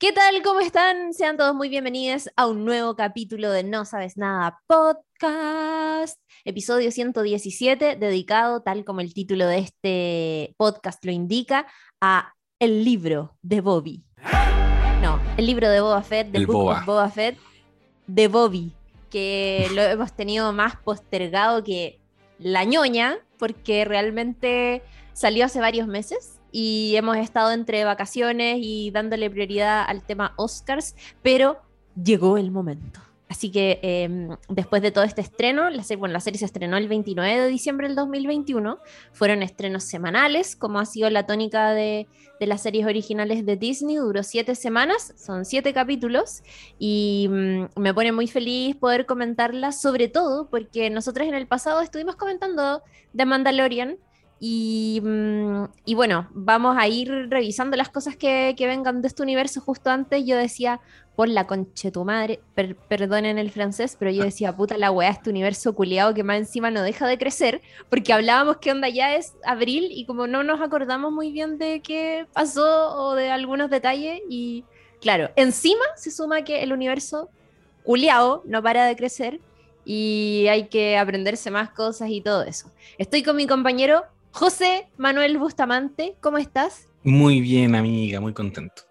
¿Qué tal? ¿Cómo están? Sean todos muy bienvenidos a un nuevo capítulo de No Sabes Nada Podcast, episodio 117, dedicado, tal como el título de este podcast lo indica, a el libro de Bobby. No, el libro de Boba Fett, Boba. of Boba Fett, de Bobby, que lo hemos tenido más postergado que la ñoña, porque realmente salió hace varios meses y hemos estado entre vacaciones y dándole prioridad al tema Oscars, pero llegó el momento. Así que eh, después de todo este estreno, la serie, bueno, la serie se estrenó el 29 de diciembre del 2021, fueron estrenos semanales, como ha sido la tónica de, de las series originales de Disney, duró siete semanas, son siete capítulos, y mm, me pone muy feliz poder comentarla, sobre todo porque nosotros en el pasado estuvimos comentando de Mandalorian, y, mm, y bueno, vamos a ir revisando las cosas que, que vengan de este universo. Justo antes yo decía, por la conche tu madre, per- perdonen el francés, pero yo decía, puta la weá, este universo culiado que más encima no deja de crecer, porque hablábamos que onda ya es abril y como no nos acordamos muy bien de qué pasó o de algunos detalles, y claro, encima se suma que el universo culiado no para de crecer y hay que aprenderse más cosas y todo eso. Estoy con mi compañero José Manuel Bustamante, ¿cómo estás? Muy bien, amiga, muy contento.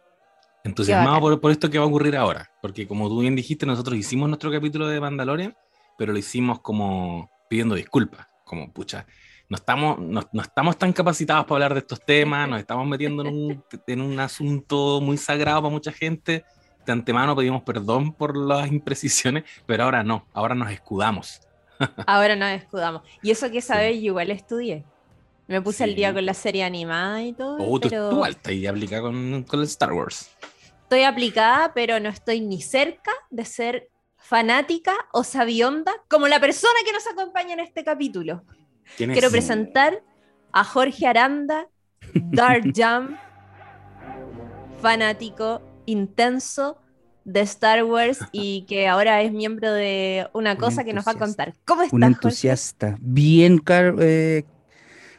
Entusiasmado por, por esto que va a ocurrir ahora. Porque como tú bien dijiste, nosotros hicimos nuestro capítulo de Mandalorian, pero lo hicimos como pidiendo disculpas. Como, pucha, no estamos, no, no estamos tan capacitados para hablar de estos temas, nos estamos metiendo en un, en un asunto muy sagrado para mucha gente. De antemano pedimos perdón por las imprecisiones, pero ahora no, ahora nos escudamos. Ahora nos escudamos. Y eso que sabes, yo igual estudié. Me puse al Sí. día con la serie animada y todo, Oh, tú, pero tú alta y aplica con, con el Star Wars. estoy aplicada, pero no estoy ni cerca de ser fanática o sabionda como la persona que nos acompaña en este capítulo. ¿Quién es? Quiero presentar a Jorge Aranda, Dark Jam, fanático intenso de Star Wars y que ahora es miembro de una Un cosa que nos va a contar. ¿Cómo estás, Un Jorge? entusiasta. Bien, Car- eh,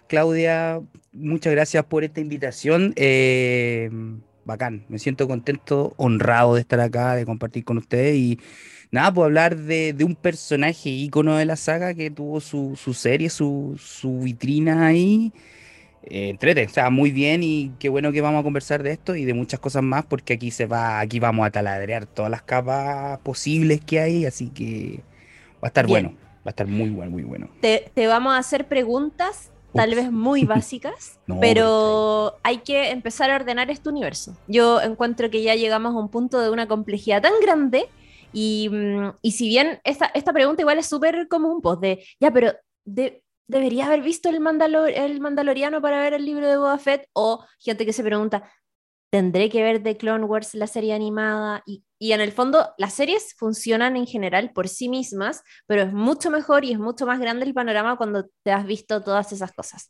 Claudia, muchas gracias por esta invitación. Eh, bacán, me siento contento, honrado de estar acá, de compartir con ustedes y nada, pues hablar de, de un personaje ícono de la saga que tuvo su, su serie, su, su vitrina ahí. Eh, entrete, o sea, muy bien y qué bueno que vamos a conversar de esto y de muchas cosas más porque aquí se va, aquí vamos a taladrear todas las capas posibles que hay, así que va a estar Bien. bueno, va a estar muy bueno, muy bueno. Te, te vamos a hacer preguntas, tal Ups. vez muy básicas, No, pero hay que empezar a ordenar este universo. Yo encuentro que ya llegamos a un punto de una complejidad tan grande y, mm, y si bien esta, esta pregunta igual es súper común, pues de, ya, pero de- debería haber visto el, Mandalor- el Mandaloriano para ver el libro de Boba Fett, o gente que se pregunta, ¿tendré que ver The Clone Wars, la serie animada? Y, y en el fondo, las series funcionan en general por sí mismas, pero es mucho mejor y es mucho más grande el panorama cuando te has visto todas esas cosas.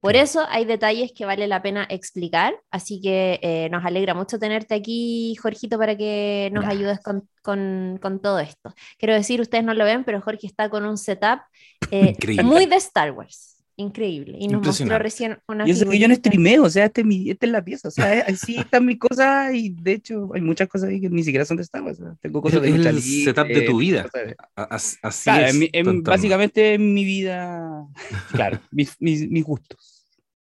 Por eso hay detalles que vale la pena explicar, así que eh, nos alegra mucho tenerte aquí, Jorgito, para que nos ayudes con, con- con todo esto. Quiero decir, ustedes no lo ven, pero Jorge está con un setup eh, muy de Star Wars. Increíble. Y nos mostró recién una Y eso que yo no streameo, o sea, este es mi- esta es la pieza, o sea, es- así están mis cosas y de hecho hay muchas cosas ahí que ni siquiera son de Star Wars, o sea, tengo cosas de Es lucha el setup de tu vida. de- Así Claro, es. en mi- en- básicamente en mi vida, claro, mis, mis, mis gustos.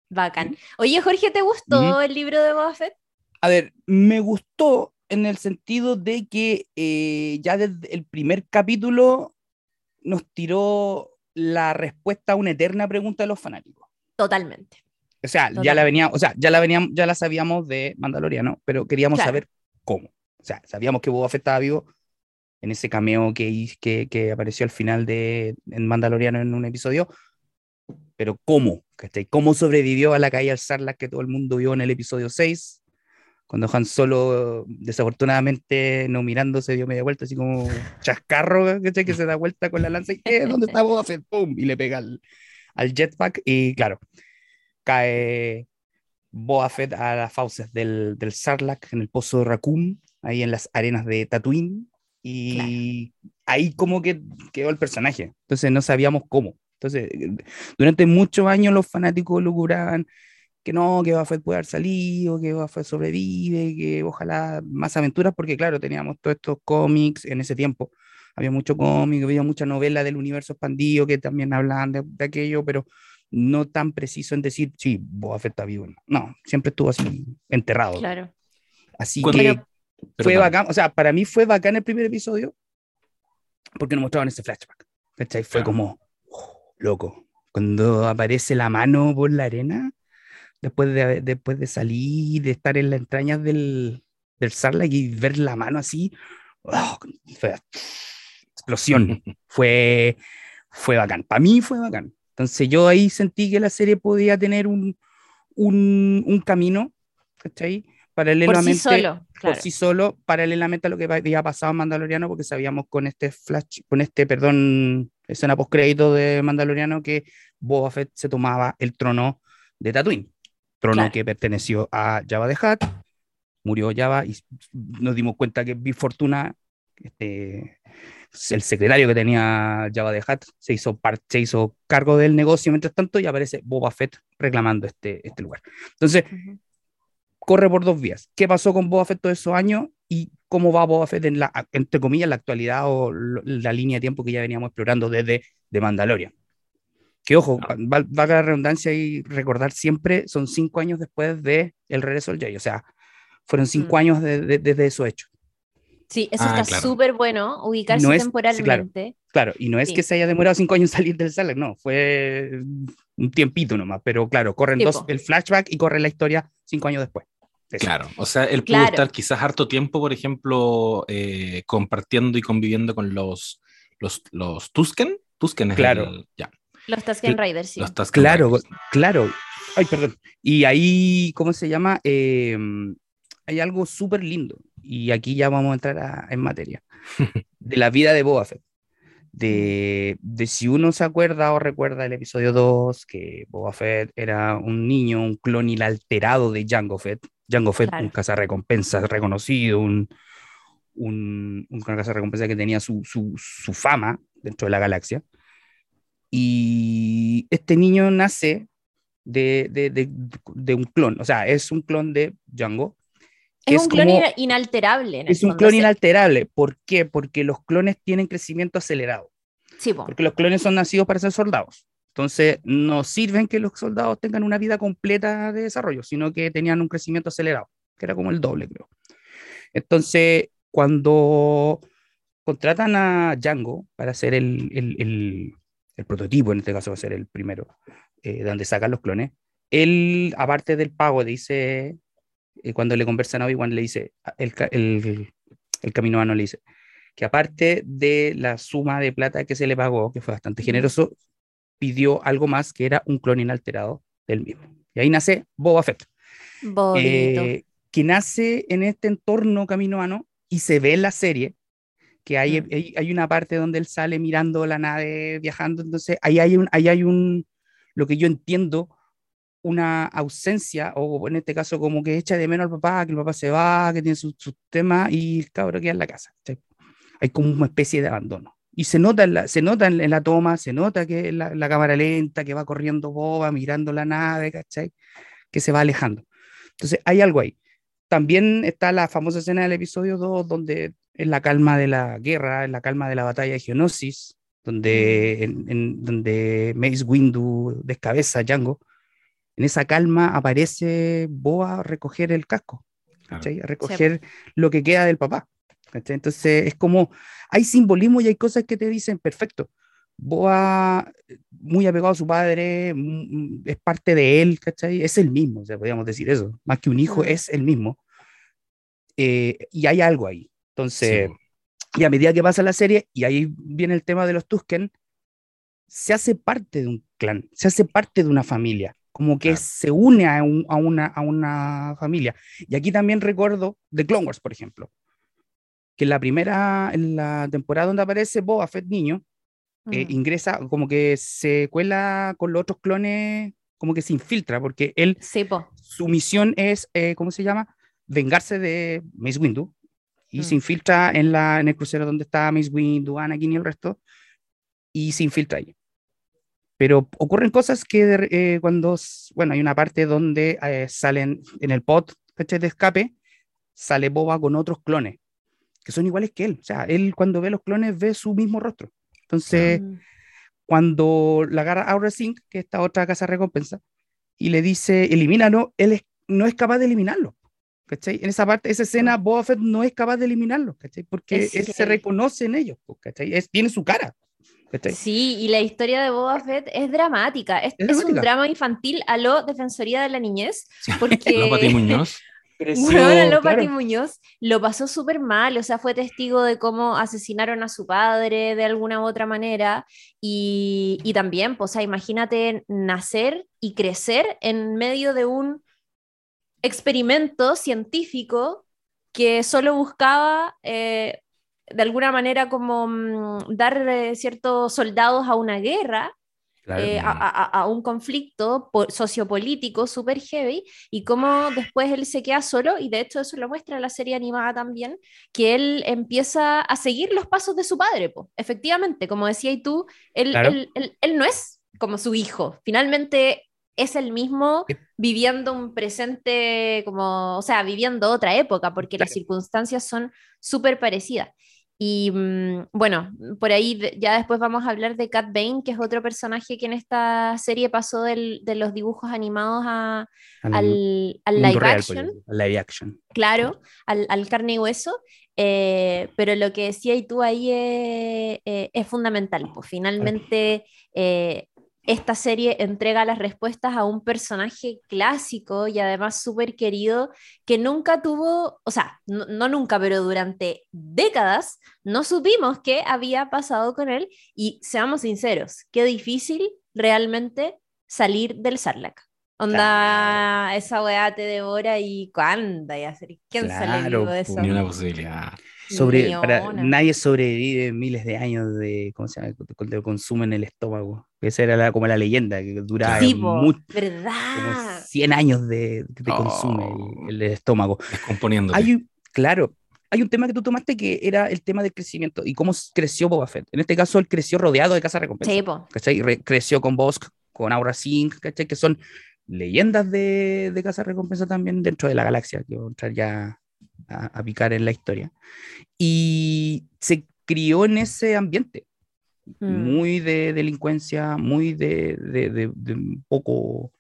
Bacán. Oye, Jorge, ¿te gustó el libro de Boba Fett? A ver, me gustó en el sentido de que eh, ya desde el primer capítulo nos tiró la respuesta a una eterna pregunta de los fanáticos. Totalmente. O sea, ya la venía, o sea, ya la veníamos, ya la sabíamos de Mandaloriano, pero queríamos Claro. saber cómo. O sea, sabíamos que Boba Fett estaba vivo en ese cameo que, que, que apareció al final de en Mandaloriano en un episodio, pero cómo. ¿Cómo sobrevivió a la caída del Sarlacc que todo el mundo vio en el episodio 6? Cuando Han Solo, desafortunadamente, no mirando, se dio media vuelta, así como chascarro, ¿cachai? Que se da vuelta con la lanza y ¿qué? ¿Dónde está Boba Fett? ¡Pum! Y le pega al, al jetpack y claro, cae Boba Fett a las fauces del, del Sarlacc en el pozo de Raccoon, ahí en las arenas de Tatooine, y ahí como que quedó el personaje. Entonces no sabíamos cómo. Entonces, durante muchos años los fanáticos loguraban que no, que Boba Fett puede haber salido, que Boba Fett sobrevive, que ojalá más aventuras, porque claro, teníamos todos estos cómics en ese tiempo. Había mucho cómic, había mucha novela del universo expandido que también hablaban de, de aquello, pero no tan preciso en decir, sí, Boba Fett está vivo. No, siempre estuvo así enterrado. Claro. Así que Pero- fue Perdón. bacán, o sea, para mí fue bacán el primer episodio porque nos mostraban ese flashback. ¿cachai? Fue Claro. como, oh, loco, cuando aparece la mano por la arena, después de, después de salir, de estar en las entrañas del, del Sarlacc y ver la mano así, oh, fue explosión, fue, fue bacán. Para mí fue bacán. Entonces yo ahí sentí que la serie podía tener un, un, un camino, ¿cachai? Por Paralelamente sí solo, por claro. sí solo, paralelamente a lo que había pasado en Mandaloriano, porque sabíamos con este flash, con este, perdón, escena post crédito de Mandaloriano que Boba Fett se tomaba el trono de Tatooine, trono Claro. que perteneció a Jabba the Hutt, murió Jabba y nos dimos cuenta que Big Fortuna, este, el secretario que tenía Jabba the Hutt, se hizo, par- se hizo cargo del negocio mientras tanto y aparece Boba Fett reclamando este, este lugar. Entonces, corre por dos vías. ¿Qué pasó con Boba Fett todos esos años y cómo va Boba Fett en la, entre comillas, la actualidad o la línea de tiempo que ya veníamos explorando desde de Mandalorian? Que ojo, Ah. va, va la redundancia y recordar siempre, son cinco años después de El regreso del Jedi, o sea, fueron cinco Mm. años de- de- desde esos hechos. Sí, eso Ah, está claro. súper bueno, ubicarse No es- sí, temporalmente. Claro, y no es Sí. que se haya demorado cinco años en salir del Sarlacc, no, fue un tiempito nomás, pero claro, corren dos, el flashback y corre la historia cinco años después. Eso. Claro, o sea, él pudo Claro. estar quizás harto tiempo, por ejemplo, eh, compartiendo y conviviendo con los, los, los Tusken. Tusken es Claro. el- ya, Los Tusken Riders, sí. los Tusken Claro, Riders. claro. Ay, perdón. Y ahí, ¿cómo se llama? Eh, hay algo súper lindo. Y aquí ya vamos a entrar a- en materia. De la vida de Boba Fett. De, de si uno se acuerda o recuerda el episodio 2, que Boba Fett era un niño, un clon inalterado de Jango Fett. Jango Fett, Claro. un cazarrecompensas reconocido, un, un, un cazarrecompensas que tenía su, su, su fama dentro de la galaxia. Y este niño nace de, de, de, de un clon, o sea, es un clon de Django. Es un clon como- inalterable. en es un clon inalterable. ¿Por qué? Porque los clones tienen crecimiento acelerado. Sí, po. Porque los clones son nacidos para ser soldados. Entonces, no sirven que los soldados tengan una vida completa de desarrollo, sino que tenían un crecimiento acelerado, que era como el doble, creo. Entonces, cuando contratan a Django para hacer el, el, el- el prototipo, en este caso va a ser el primero, eh, donde sacan los clones, él, aparte del pago, dice, eh, cuando le conversan a Obi-Wan, le dice, el, el, el caminoano le dice, que aparte de la suma de plata que se le pagó, que fue bastante generoso, pidió algo más que era un clon inalterado del mismo. Y ahí nace Boba Fett, eh, que nace en este entorno caminoano y se ve en la serie que hay, Mm. hay, hay una parte donde él sale mirando la nave viajando, entonces ahí hay un, ahí hay un, lo que yo entiendo, una ausencia, o en este caso como que echa de menos al papá, que el papá se va, que tiene sus sus temas y el cabro queda en la casa. Hay como una especie de abandono. Y se nota en la, se nota en la toma, se nota que la, la cámara lenta, que va corriendo boba, mirando la nave, ¿cachai? Que se va alejando. Entonces hay algo ahí. También está la famosa escena del episodio 2, donde en la calma de la guerra, en la calma de la batalla de Geonosis, donde, en, en- donde Mace Windu descabeza a Django, en esa calma aparece Boa a recoger el casco, Claro. a recoger lo que queda del papá. ¿cachai? Entonces es como, hay simbolismo y hay cosas que te dicen, perfecto, Boa, muy apegado a su padre, mm, es parte de él, ¿cachai? Es el mismo, o sea, podríamos decir eso, más que un hijo, Mm. es el mismo. Eh, y hay algo ahí. Entonces, Sí. y a medida que pasa la serie, y ahí viene el tema de los Tusken, se hace parte de un clan, se hace parte de una familia, como que Claro. se une a, un- a una, a una familia. Y aquí también recuerdo de Clone Wars, por ejemplo, que en la primera, en la temporada donde aparece Boba Fett niño, eh, Mm. ingresa, como que se cuela con los otros clones, como que se infiltra, porque él, Sí, po. su misión es, eh, ¿cómo se llama? Vengarse de Mace Windu, y se Mm. infiltra en, la, en el crucero donde está Mace Windu, Anakin y el resto, y se infiltra ahí. Pero ocurren cosas que eh, cuando, bueno, hay una parte donde eh, salen en el pod de escape, sale Boba con otros clones, que son iguales que él. O sea, él cuando ve los clones ve su mismo rostro. Entonces, Mm. cuando la agarra Aura Sync, que es esta otra casa recompensa, y le dice, elimínalo, él es- no es capaz de eliminarlo. ¿Cachai? En esa parte, esa escena, Boba Fett no es capaz de eliminarlo, ¿cachai? Porque Es él se reconoce en ellos, pues, ¿cachai? Es, tiene su cara, ¿cachai? Sí, y la historia de Boba Fett es dramática. Es, Es es un drama infantil a lo Defensoría de la Niñez, porque ¿No, Pati Muñoz? Creció, Bueno, lo claro. Pati Muñoz lo pasó súper mal, o sea, fue testigo de cómo asesinaron a su padre de alguna u otra manera y, y también, pues, o sea, imagínate nacer y crecer en medio de un experimento científico que solo buscaba eh, de alguna manera como mm, dar eh, ciertos soldados a una guerra Claro. eh, a, a- a un conflicto po- sociopolítico súper heavy y cómo después él se queda solo y de hecho eso lo muestra la serie animada también, que él empieza a seguir los pasos de su padre, po. efectivamente, como decías tú, él- él- él no es como su hijo, finalmente es el mismo Eh. viviendo un presente como, o sea, viviendo otra época, porque las circunstancias son súper parecidas. Y mm, bueno, por ahí ya después vamos a hablar de Cat Bane, que es otro personaje que en esta serie pasó del- de los dibujos animados a- al, al mundo live real, action, al live action. claro, al, al carne y hueso. eh, pero lo que decía y tú ahí es, eh, es fundamental. Pues finalmente eh, esta serie entrega las respuestas a un personaje clásico y además súper querido que nunca tuvo, o sea, no, no nunca, pero durante décadas no supimos qué había pasado con él y seamos sinceros, qué difícil realmente salir del Sarlacc. Onda, esa weá te devora y ¿cuándo? Y hacer, ¿Quién sale Claro, vivo de eso? Ni una posibilidad. Sobre, para, nadie sobrevive miles de años de, ¿cómo se llama? de, de consumo en el estómago. Esa era la- como la leyenda, que duraba Sí, mucho, como ¿verdad? 100 años de, de Oh. consume el, el estómago. Descomponiéndote. Hay claro, hay un tema que tú tomaste que era el tema del crecimiento y cómo creció Boba Fett. En este caso, él creció rodeado de casa recompensa. Sí. ¿cachai? Re- creció con Bosk, con Aura Sync, ¿cachai? Que son leyendas de, de Casa Recompensa también dentro de la galaxia, que voy a entrar ya a, a picar en la historia. Y se crió en ese ambiente, Mm. muy de delincuencia, muy de, de, de- poco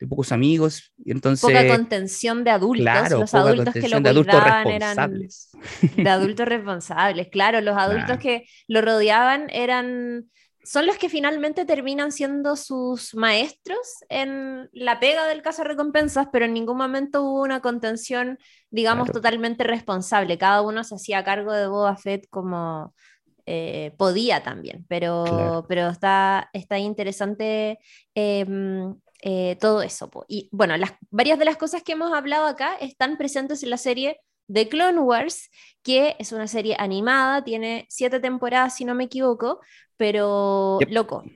de pocos amigos. Entonces, Poca contención de adultos. claro, los adultos que lo de adultos eran responsables. de adultos responsables. Claro, los adultos que lo rodeaban eran son los que finalmente terminan siendo sus maestros en la pega del caso recompensas, pero en ningún momento hubo una contención, digamos, Claro. totalmente responsable. Cada uno se hacía cargo de Boba Fett como eh, podía también, pero, Claro. pero está, está interesante eh, eh, todo eso. Y bueno, las, varias de las cosas que hemos hablado acá están presentes en la serie de Clone Wars, que es una serie animada, tiene siete temporadas, si no me equivoco, pero Yep. loco,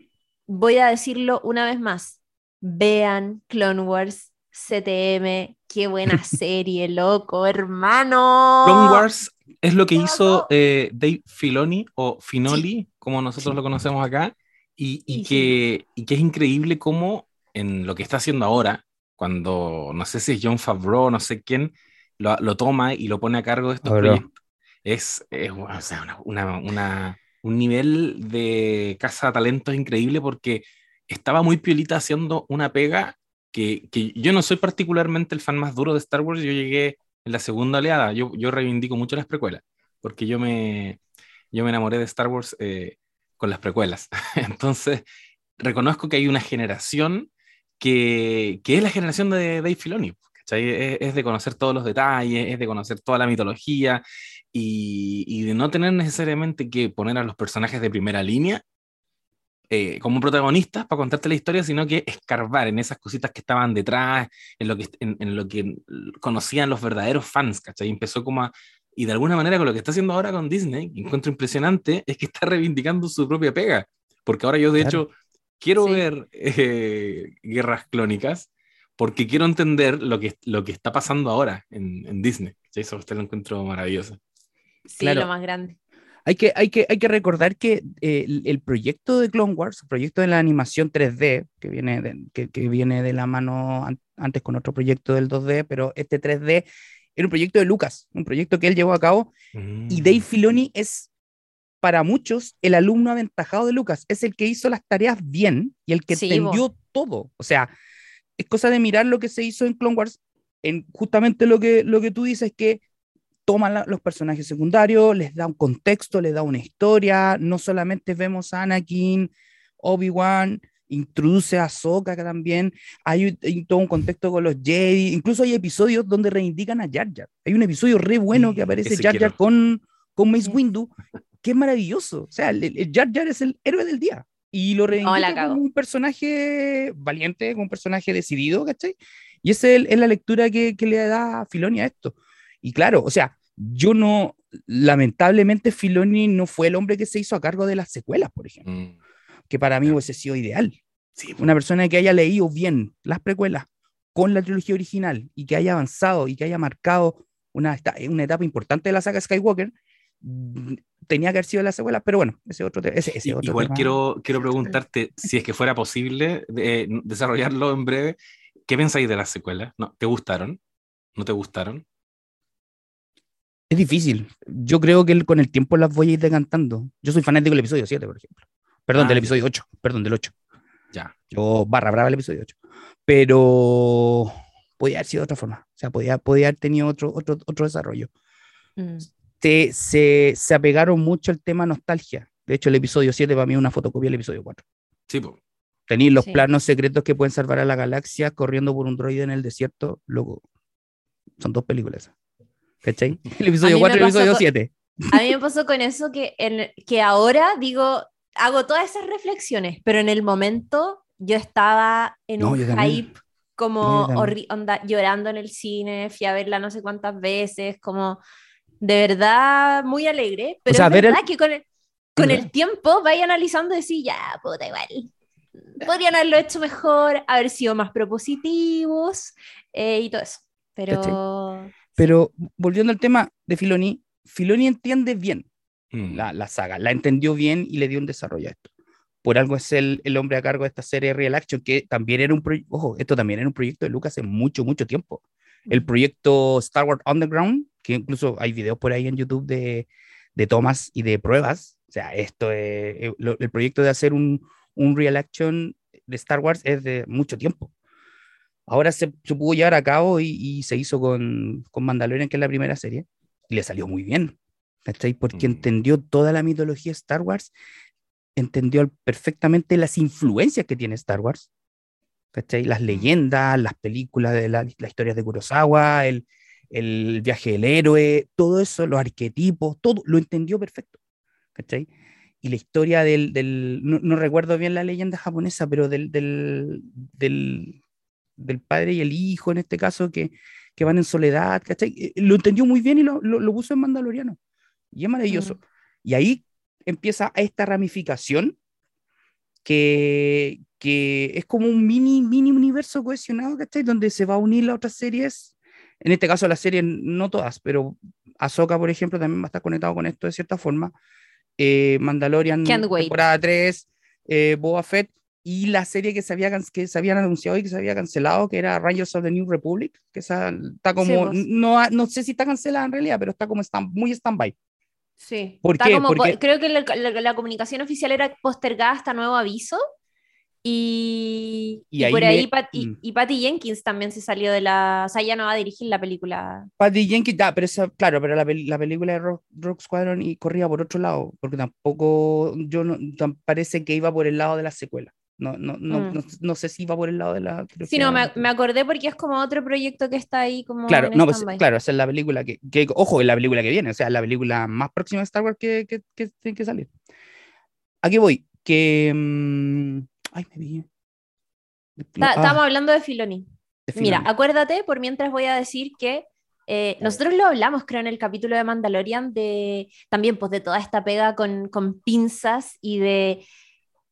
voy a decirlo una vez más, vean Clone Wars CTM, qué buena serie, loco, hermano. Clone Wars es lo que ¿Qué hizo eh, Dave Filoni o Finoli, como nosotros lo conocemos acá, y, y Sí, que, y que es increíble cómo en lo que está haciendo ahora, cuando no sé si es John Favreau, no sé quién, lo, lo toma y lo pone a cargo de estos proyectos, es, es, o sea, una, una- una- un nivel de casa de talentos increíble porque estaba muy piolita haciendo una pega que, que yo no soy particularmente el fan más duro de Star Wars, yo llegué en la segunda oleada, yo, yo reivindico mucho las precuelas, porque yo me, yo me enamoré de Star Wars eh, con las precuelas. Entonces, reconozco que hay una generación que, que es la generación de Dave Filoni. Es, es de conocer todos los detalles, es de conocer toda la mitología y, y de no tener necesariamente que poner a los personajes de primera línea eh, como protagonistas para contarte la historia, sino que escarbar en esas cositas que estaban detrás, en lo que, en, en lo que conocían los verdaderos fans, ¿cachai? Empezó como a, y de alguna manera con lo que está haciendo ahora con Disney, que encuentro impresionante, es que está reivindicando su propia pega, porque ahora yo de Claro. hecho quiero Sí. ver eh, guerras clónicas, porque quiero entender lo que, lo que está pasando ahora en, en Disney. ¿cachai? Eso usted lo encuentro maravilloso. Sí, Claro. lo más grande. Hay que, hay que, hay que recordar que eh, el, el proyecto de Clone Wars, el proyecto de la animación 3D, que viene de, que, que viene de la mano an- antes con otro proyecto del 2D, pero este 3D era un proyecto de Lucas, un proyecto que él llevó a cabo y Mm. Dave Filoni es para muchos el alumno aventajado de Lucas, es el que hizo las tareas bien y el que Sí, entendió todo. O sea, es cosa de mirar lo que se hizo en Clone Wars, en justamente lo que, lo que tú dices, que toma la- los personajes secundarios, les da un contexto, les da una historia, no solamente vemos a Anakin, Obi-Wan, introduce a que también, hay, hay todo un contexto con los Jedi, incluso hay episodios donde reivindican a Jar Jar. Hay un episodio re bueno que aparece ese Jar Jar quiero. con, con Mace. Windu, que es maravilloso. O sea, el, el Jar Jar es el héroe del día. Y lo reivindica cago. como un personaje valiente, como un personaje decidido, ¿cachai? Y esa es, la lectura que, que le da Filoni a esto. Y claro, o sea, yo no, lamentablemente Filoni no fue el hombre que se hizo a cargo de las secuelas, por ejemplo, Mm. que para mí hubiese sido ideal. Sí. Una persona que haya leído bien las precuelas con la trilogía original y que haya avanzado y que haya marcado una, una etapa importante de la saga Skywalker, tenía que haber sido la secuela, pero bueno, ese otro, ese, ese otro Igual tema. quiero, quiero preguntarte si es que fuera posible eh, desarrollarlo en breve. ¿Qué pensáis de las secuelas? ¿No? ¿Te gustaron? ¿No te gustaron? Es difícil. Yo creo que el- con el tiempo las voy a ir decantando. Yo soy fanático del episodio 7, por ejemplo. Perdón, Ah, del episodio 8. Perdón, del 8. Ya. Yo barra brava el episodio 8. Pero podía haber sido de otra forma. O sea, podía, podía haber tenido otro, otro, otro desarrollo. Mm. Se, se, se apegaron mucho al tema nostalgia. De hecho, el episodio 7 para mí es una fotocopia del episodio 4. Sí, po. Tenéis los Sí. planos secretos que pueden salvar a la galaxia corriendo por un droide en el desierto. Loco, son dos películas. ¿Cachai? El episodio mí me 4 y el episodio con- 7. A mí me pasó con eso que, en, que ahora digo, hago todas esas reflexiones, pero en el momento yo estaba en No, un hype como No, yo onda, llorando en el cine, fui a verla no sé cuántas veces, como de verdad muy alegre, pero sea, es ver el- verdad que con el, con el tiempo vaya analizando y decir, ya, puta, igual. Podrían haberlo hecho mejor, haber sido más propositivos eh, y todo eso. Pero Pero volviendo al tema de Filoni, Filoni entiende bien Mm. la, la saga, la entendió bien y le dio un desarrollo a esto. Por algo es el, el hombre a cargo de esta serie Real Action, que también era un proyecto, ojo, esto también era un proyecto de Lucas hace mucho, mucho tiempo. El proyecto Star Wars Underground, que incluso hay videos por ahí en YouTube de, de tomas y de pruebas. O sea, esto es, eh, el proyecto de hacer un, un Real Action de Star Wars es de mucho tiempo. Ahora se, se pudo llevar a cabo y, y se hizo con, con Mandalorian, que es la primera serie, y le salió muy bien. ¿cachai? Porque Mm. entendió toda la mitología de Star Wars, entendió perfectamente las influencias que tiene Star Wars, ¿cachai? Las leyendas, las películas de la- las historias de Kurosawa, el, el viaje del héroe, todo eso, los arquetipos, todo lo entendió perfecto, ¿cachai? Y la historia del, del no, no recuerdo bien la leyenda japonesa, pero del, del, del, del padre y el hijo, en este caso, que, que van en soledad, ¿cachai? Eh, Lo entendió muy bien y lo, lo, lo puso en Mandaloriano. Y es maravilloso. Mm. Y ahí empieza esta ramificación que, que es como un mini, mini universo cohesionado, ¿cachai? Donde se va a unir las otras series. En este caso, las series, no todas, pero Ahsoka, por ejemplo, también va a estar conectado con esto de cierta forma. Eh, Mandalorian, temporada 3, eh, Boba Fett, y la serie que se, había, que se habían anunciado y que se había cancelado, que era Rangers of the New Republic, que esa está como, pues. no, no sé si está cancelada en realidad, pero está como stand, muy stand-by. Sí. ¿Por Está qué? como po- Porque- creo que la, la- la comunicación oficial era postergada hasta nuevo aviso. Y, Y y ahí por me- ahí Pat- y, mm. y Patty Jenkins también se salió de la. O sea, ya no va a dirigir la película. Patty Jenkins, pero esa, claro, pero la, la película de Rock, Rock Squadron y corría por otro lado, porque tampoco, yo no, parece que iba por el lado de la secuela. No, no, no, Mm. no, no sé si iba por el lado de la. Sí, no, me, me acordé porque es como otro proyecto que está ahí como. Claro, no, pues, claro, esa es la película que, que, ojo, es la película que viene, o sea, la película más próxima de Star Wars que, que, que tiene que salir. Aquí voy, que. mm, ay, me vi. Ah, Estábamos hablando de Filoni. de Mira, Filoni. acuérdate, por mientras voy a decir que eh, nosotros lo hablamos, creo, en el capítulo de Mandalorian, de también pues de toda esta pega con, con pinzas y de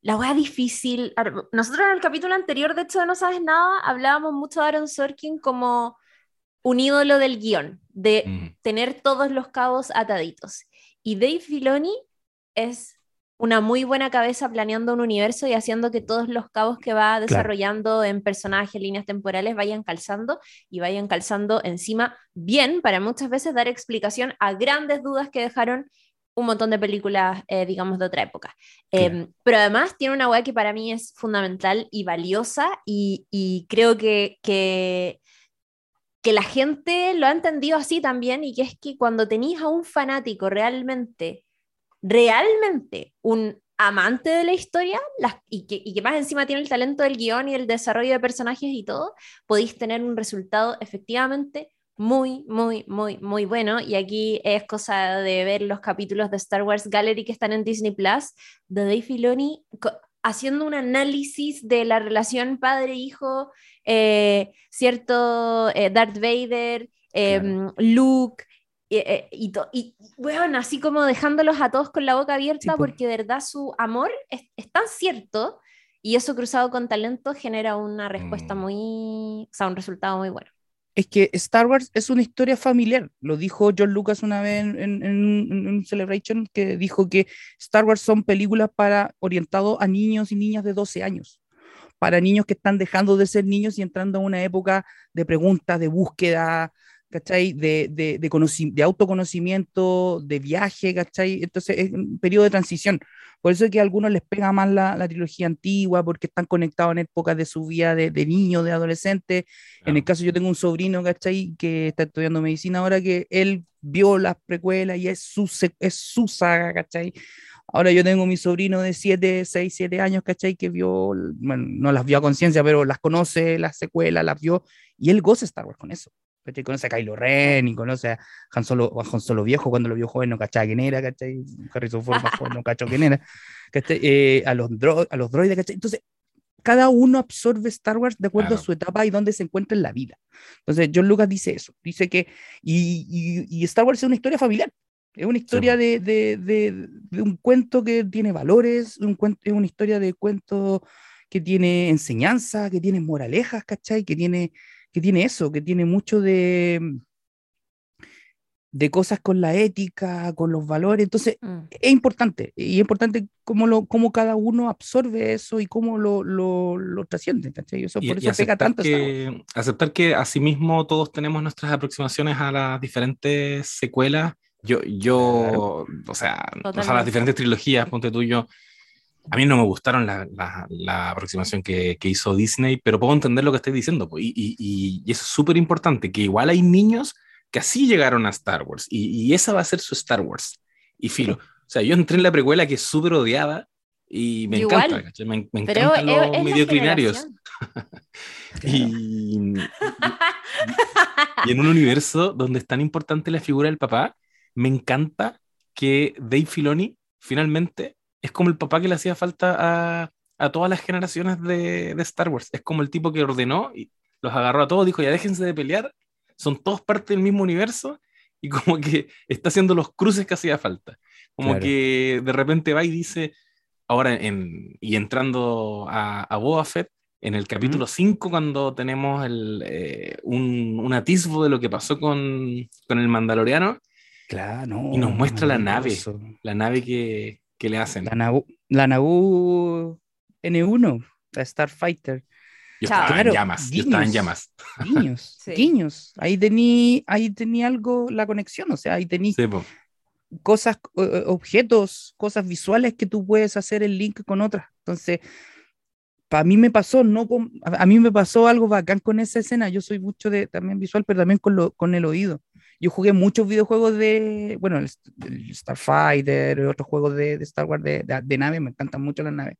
la wea difícil. Nosotros en el capítulo anterior, de hecho, de No Sabes Nada, hablábamos mucho de Aaron Sorkin como un ídolo del guion, de Mm. tener todos los cabos ataditos. Y Dave Filoni es una muy buena cabeza planeando un universo y haciendo que todos los cabos que va desarrollando en personajes, líneas temporales, vayan calzando y vayan calzando encima bien para muchas veces dar explicación a grandes dudas que dejaron un montón de películas, eh, digamos, de otra época. Em, pero además tiene una web que para mí es fundamental y valiosa y, creo que, que, que, la gente lo ha entendido así también y que es que cuando tenéis a un fanático realmente realmente un amante de la historia y, que, y, que, más encima tiene el talento del guion y el desarrollo de personajes y todo, podéis tener un resultado efectivamente muy, muy, muy, muy bueno. Y aquí es cosa de ver los capítulos de Star Wars Gallery que están en Disney Plus, de Dave Filoni haciendo un análisis de la relación padre-hijo, eh, cierto, eh, Darth Vader, em, Luke, eh, y, y, bueno, así como dejándolos a todos con la boca abierta porque de verdad su amor es, tan cierto y eso cruzado con talento genera una respuesta Mm. muy, o sea, un resultado muy bueno. Es que Star Wars es una historia familiar. Lo dijo John Lucas una vez en, en- en- un Celebration, que dijo que Star Wars son películas para orientado a niños y niñas de 12 años. Para niños que están dejando de ser niños y entrando a una época de preguntas, de búsqueda, ¿cachai? De, de, de, de autoconocimiento, de viaje, ¿cachai? Entonces es un periodo de transición. Por eso es que a algunos les pega más la, la trilogía antigua, porque están conectados en épocas de su vida de, de niño, de adolescente. En el caso, yo tengo un sobrino, ¿cachai? Que está estudiando medicina ahora, que él vio las precuelas y es su, es su saga, ¿cachai? Ahora yo tengo mi sobrino de 7, 6, 7 años, ¿cachai? Que vio, bueno, no las vio a conciencia, pero las conoce, las secuelas, las vio, y él goza Star Wars con eso. ¿Cachai? Conoce a Kylo Ren y conoce a Han Solo, a Han Solo viejo, cuando lo vio joven no cachaba quién era, ¿cachai? Harrison Ford más joven no cachó quién era, ¿cachai? Eh, a, los dro- a los droides, ¿cachai? Entonces, cada uno absorbe Star Wars de acuerdo Claro. a su etapa y dónde se encuentra en la vida. Entonces, John Lucas dice eso, dice que, y, y- y Star Wars es una historia familiar, es una historia po. de, de- de- de un cuento que tiene valores, un cuento, es una historia de cuento que tiene enseñanza, que tiene moralejas, ¿cachai? Que tiene, que tiene eso, que tiene mucho de, de cosas con la ética, con los valores. Entonces, Mm. es importante, y es importante cómo, lo, cómo cada uno absorbe eso y cómo lo, lo, lo trasciende. Eso, Y, por y eso pega aceptar, tanto. Que, aceptar que asimismo todos tenemos nuestras aproximaciones a las diferentes secuelas. Yo, yo o, sea, o sea, las diferentes trilogías, ponte tuyo. A mí no me gustaron la, la- la aproximación que, que hizo Disney, pero puedo entender lo que estoy diciendo. pues, Y, y- y- eso es súper importante, que igual hay niños que así llegaron a Star Wars, y, y esa va a ser su Star Wars. Y filo, o sea, yo entré en la precuela que es súper odiada, y me Igual, encanta, ¿cachai? me, me encantan los es generación. Y, y en un universo donde es tan importante la figura del papá, me encanta que Dave Filoni finalmente es como el papá que le hacía falta a, a todas las generaciones de, de Star Wars. Es como el tipo que ordenó y los agarró a todos, dijo, ya déjense de pelear, son todos parte del mismo universo y como que está haciendo los cruces que hacía falta. Como Claro. que de repente va y dice, ahora en, y entrando a, a Boba Fett, en el capítulo 5, cuando tenemos el, eh, un, un atisbo de lo que pasó con, con el Mandaloriano, Claro, no, y nos muestra la nave. la nave que, que le hacen. La Naboo, la Naboo N1, la Starfighter. Yo estaba Claro, en llamas, yo estaba en guiños. llamas. Guiños, Sí. guiños. Ahí tení, ahí tenía algo, la conexión, o sea, ahí tení Sí, po. cosas, objetos, cosas visuales que tú puedes hacer el link con otras. Entonces, para mí me pasó, no con- a, a mí me pasó algo bacán con esa escena. Yo soy mucho de también visual, pero también con, lo, con el oído. Yo jugué muchos videojuegos de, bueno, el, el Starfighter, otros juegos de, de Star Wars de, de, de nave, me encantan mucho las naves.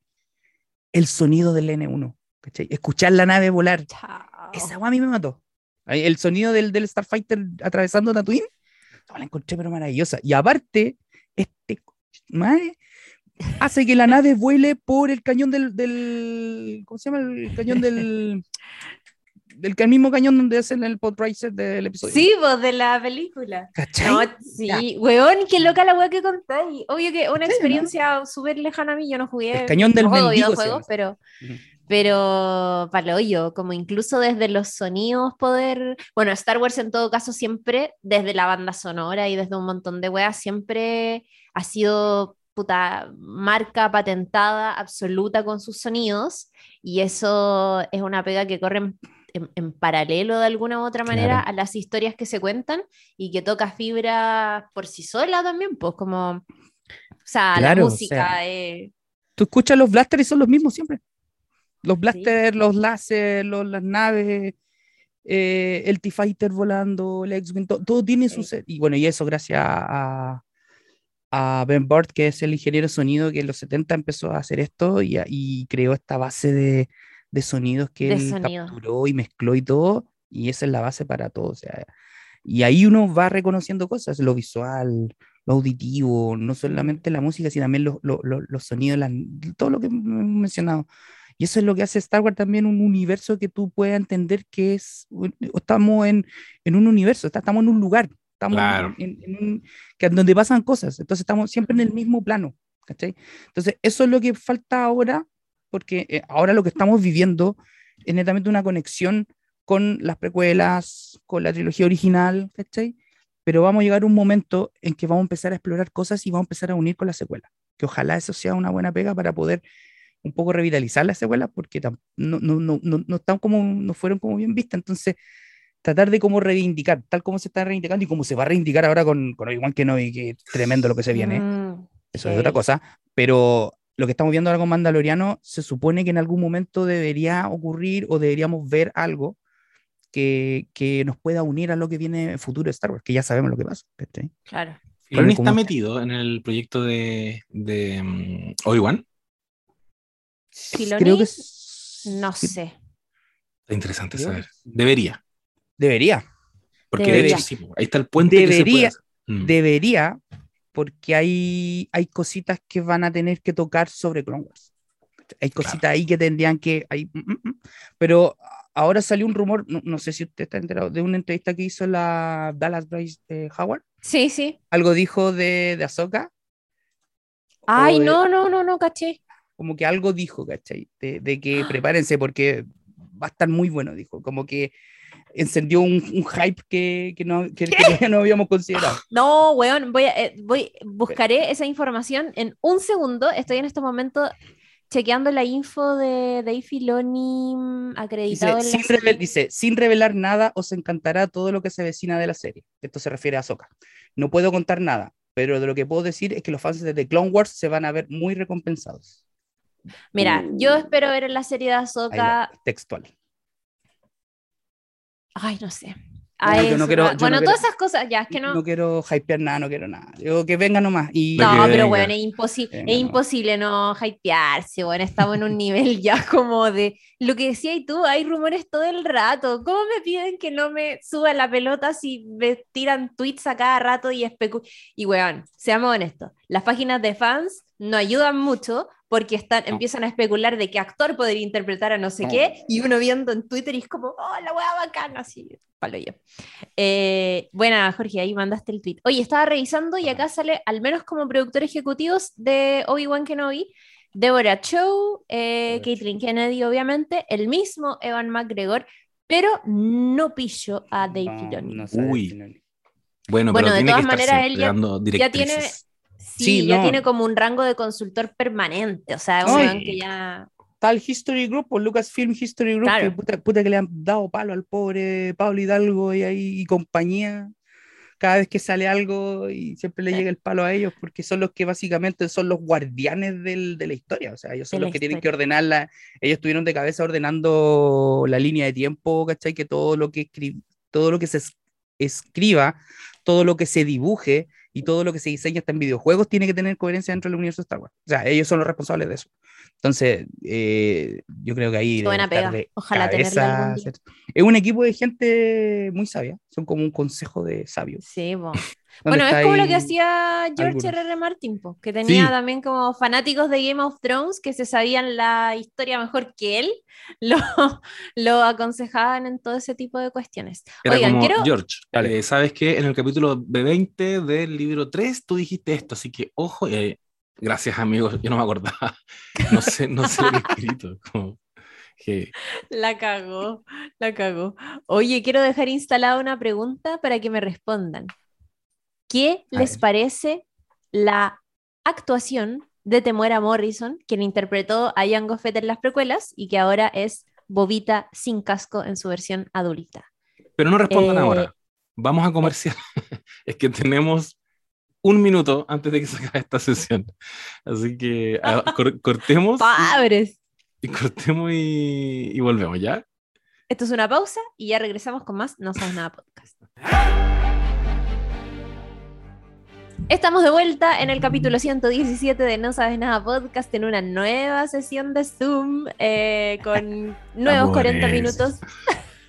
El sonido del N1, ¿cachai? Escuchar la nave volar, Chao. esa a mí me mató. El sonido del, del Starfighter atravesando Tatooine, no, la encontré pero maravillosa. Y aparte, este madre hace que la nave vuele por el cañón del, del ¿cómo se llama? El cañón del del que el mismo cañón donde hacen el podracer del episodio. Sí, vos de la película. ¿Cachai? No, sí, weón, qué loca la weá que contáis. Obvio que una Sí, ¿no? experiencia súper lejana a mí, yo no jugué. El cañón del no juego mendigo videojuegos, pero, pero para lo hoyo, como incluso desde los sonidos poder. Bueno, Star Wars en todo caso siempre, desde la banda sonora y desde un montón de weas, siempre ha sido puta, marca patentada absoluta con sus sonidos y eso es una pega que corre en, en- en paralelo de alguna u otra manera Claro. a las historias que se cuentan y que toca fibra por sí sola también, pues como, o sea, Claro, la o música, sea, eh, Tú escuchas los blasters y son los mismos siempre. Los blasters, los láser, los- las naves, eh, el T-Fighter volando, el X-Wing, to- todo tiene su Sí. set. Y bueno, y eso gracias a, a Ben Burt, que es el ingeniero de sonido que en los 70 empezó a hacer esto y, y creó esta base de, de sonidos que De él sonido. capturó y mezcló y todo. Y esa es la base para todo. O sea, y ahí uno va reconociendo cosas, lo visual, lo auditivo, no solamente la música, sino también los, los- los- los sonidos, todo lo que hemos mencionado. Y eso es lo que hace Star Wars también un universo que tú puedas entender que es, estamos en, en un universo, estamos en un lugar, estamos Claro. en, en un, que, donde pasan cosas, entonces estamos siempre en el mismo plano, ¿cachai? Entonces eso es lo que falta ahora, porque eh, ahora lo que estamos viviendo es netamente una conexión con las precuelas, con la trilogía original, ¿cachai? Pero vamos a llegar a un momento en que vamos a empezar a explorar cosas y vamos a empezar a unir con la secuela. Que ojalá eso sea una buena pega para poder un poco revitalizar las secuelas, porque no, no, no, no, no están como, no fueron como bien vistas. Entonces, tratar de como reivindicar, tal como se está reivindicando y como se va a reivindicar ahora con, con Obi-Wan Kenobi, que es tremendo lo que se viene. mm, Eso es otra cosa, pero lo que estamos viendo ahora con Mandaloriano se supone que en algún momento debería ocurrir o deberíamos ver algo que, que nos pueda unir a lo que viene en futuro de Star Wars, que ya sabemos lo que pasa. ¿cachai? Claro. Filoni como- está metido en el proyecto de, de mm, Obi-Wan. ¿Filoni? Creo que No sí, sé. Está interesante creo saber. sí. Debería. Debería, Porque de Debería. hecho, sí, po, ahí está el puente que se puede Debería. hacer. Mm. debería, porque hay, hay cositas que van a tener que tocar sobre Clone Wars. Hay cositas ahí que tendrían que... hay- mm, mm, pero ahora salió un rumor, no, no sé si usted está enterado, de una entrevista que hizo la Dallas Bryce eh, Howard. Sí, sí. Algo dijo de, de Ahsoka. Ay, de- no, no, no, no, caché. Como que algo dijo, ¿cachai? De, de que prepárense porque va a estar muy bueno, dijo. Como que encendió un, un hype que, que, no, que, no habíamos considerado. No, weón, voy a, eh, voy, buscaré esa información en un segundo. Estoy en este momento chequeando la info de Dave Filoni mm, Dice acreditado en la sin, serie. dice, sin revelar nada, os encantará todo lo que se avecina de la serie. Esto se refiere a Ahsoka. No puedo contar nada, pero de lo que puedo decir es que los fans de The Clone Wars se van a ver muy recompensados. Mira, yo espero ver en la serie de Ahsoka. textual. Ay, no sé. No, Ay, yo no quiero- bueno, no todas quiero- esas cosas, ya, es que no. No quiero hypear nada, no quiero nada. Digo que venga nomás. Y, No, pero bueno, es, imposi- Venga, es imposible no hypearse, bueno, estamos en un nivel ya como de lo que decía y tú, hay rumores todo el rato. ¿Cómo me piden que no me suba la pelota si me tiran tweets a cada rato y especu... Y weón, seamos honestos, las páginas de fans no ayudan mucho porque están, No. empiezan a especular de qué actor podría interpretar a no sé No. qué, y uno viendo en Twitter y es como, oh, la weá bacana, así, palo yo. Eh, buena, Jorge, ahí mandaste el tweet. Oye, estaba revisando y acá sale, al menos como productor ejecutivos de Obi-Wan Kenobi, Deborah Chow, eh, Caitlin Kennedy, obviamente, el mismo Evan McGregor, pero no pillo a Dave Filoni. no Uy. Bueno, Bueno, pero de tiene todas maneras, él ya- tiene-. Sí, Sí, ya no. tiene como un rango de consultor permanente, o sea, un que ya... Tal History Group o Lucasfilm History Group, Claro. que puta, puta que le han dado palo al pobre Pablo Hidalgo y ahí y compañía. Cada vez que sale algo y siempre le Sí. llega el palo a ellos porque son los que básicamente son los guardianes del- de la historia. O sea, ellos son De los que tienen que historia. ordenarla. Ellos estuvieron de cabeza ordenando la línea de tiempo, ¿cachai? Que todo lo que, todo lo que se es- escriba, todo lo que se dibuje y todo lo que se diseña hasta en videojuegos tiene que tener coherencia dentro del universo de Star Wars. O sea, ellos son los responsables de eso. Entonces, eh, yo creo que ahí. Buena pega. Ojalá cabeza, algún. Es un equipo de gente muy sabia. Son como un consejo de sabios. Sí, po. ¿Dónde Bueno, es como lo que hacía George? R.R. Martin, po, que tenía Sí. también como fanáticos de Game of Thrones que se sabían la historia mejor que él, lo, lo aconsejaban en todo ese tipo de cuestiones. Era Oigan, como, quiero... George, Dale. eh, sabes que en el capítulo B20 del libro 3 tú dijiste esto, así que ojo, eh, gracias amigos, yo no me acordaba, no sé, no sé lo que he escrito. como La cagó, la cagó. Oye, quiero dejar instalada una pregunta para que me respondan. ¿Qué les parece la actuación de Temuera Morrison, quien interpretó a Jango Fett en las precuelas y que ahora es Bobita sin casco en su versión adulta. Pero no respondan Eh, ahora. Vamos a comercial. es que tenemos un minuto antes de que se acabe esta sesión. Así que cor- cortemos, ¡Padres! y, cortemos y, y volvemos, ¿ya? Esto es una pausa y ya regresamos con más No Sabes Nada Podcast. Estamos de vuelta en el capítulo 117 de No Sabes Nada Podcast en una nueva sesión de Zoom eh, con nuevos 40 pobreza. minutos.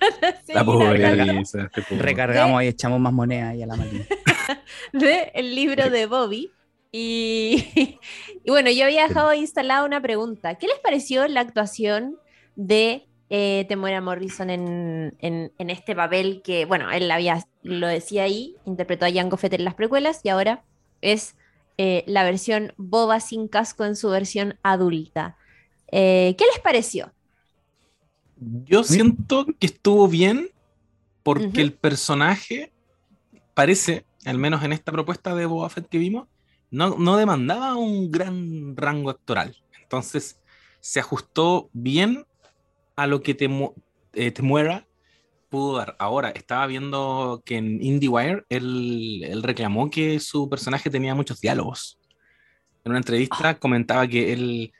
La pobreza. este. Recargamos y echamos más monedas ahí a la máquina. de el libro de Bobby. Y, y bueno, yo había dejado instalada una pregunta. ¿Qué les pareció la actuación de eh, Temuera Morrison en, en- en este papel que, bueno, él había, lo decía ahí, interpretó a Jango Fett en las precuelas y ahora es eh, la versión Boba sin casco en su versión adulta? Eh, ¿Qué les pareció? Yo siento que estuvo bien porque el personaje parece, al menos en esta propuesta de Boba Fett que vimos, no, no demandaba un gran rango actoral. Entonces se ajustó bien a lo que Temu- eh, Temuera pudo dar. Ahora, estaba viendo que en IndieWire él, él reclamó que su personaje tenía muchos diálogos. En una entrevista comentaba que él,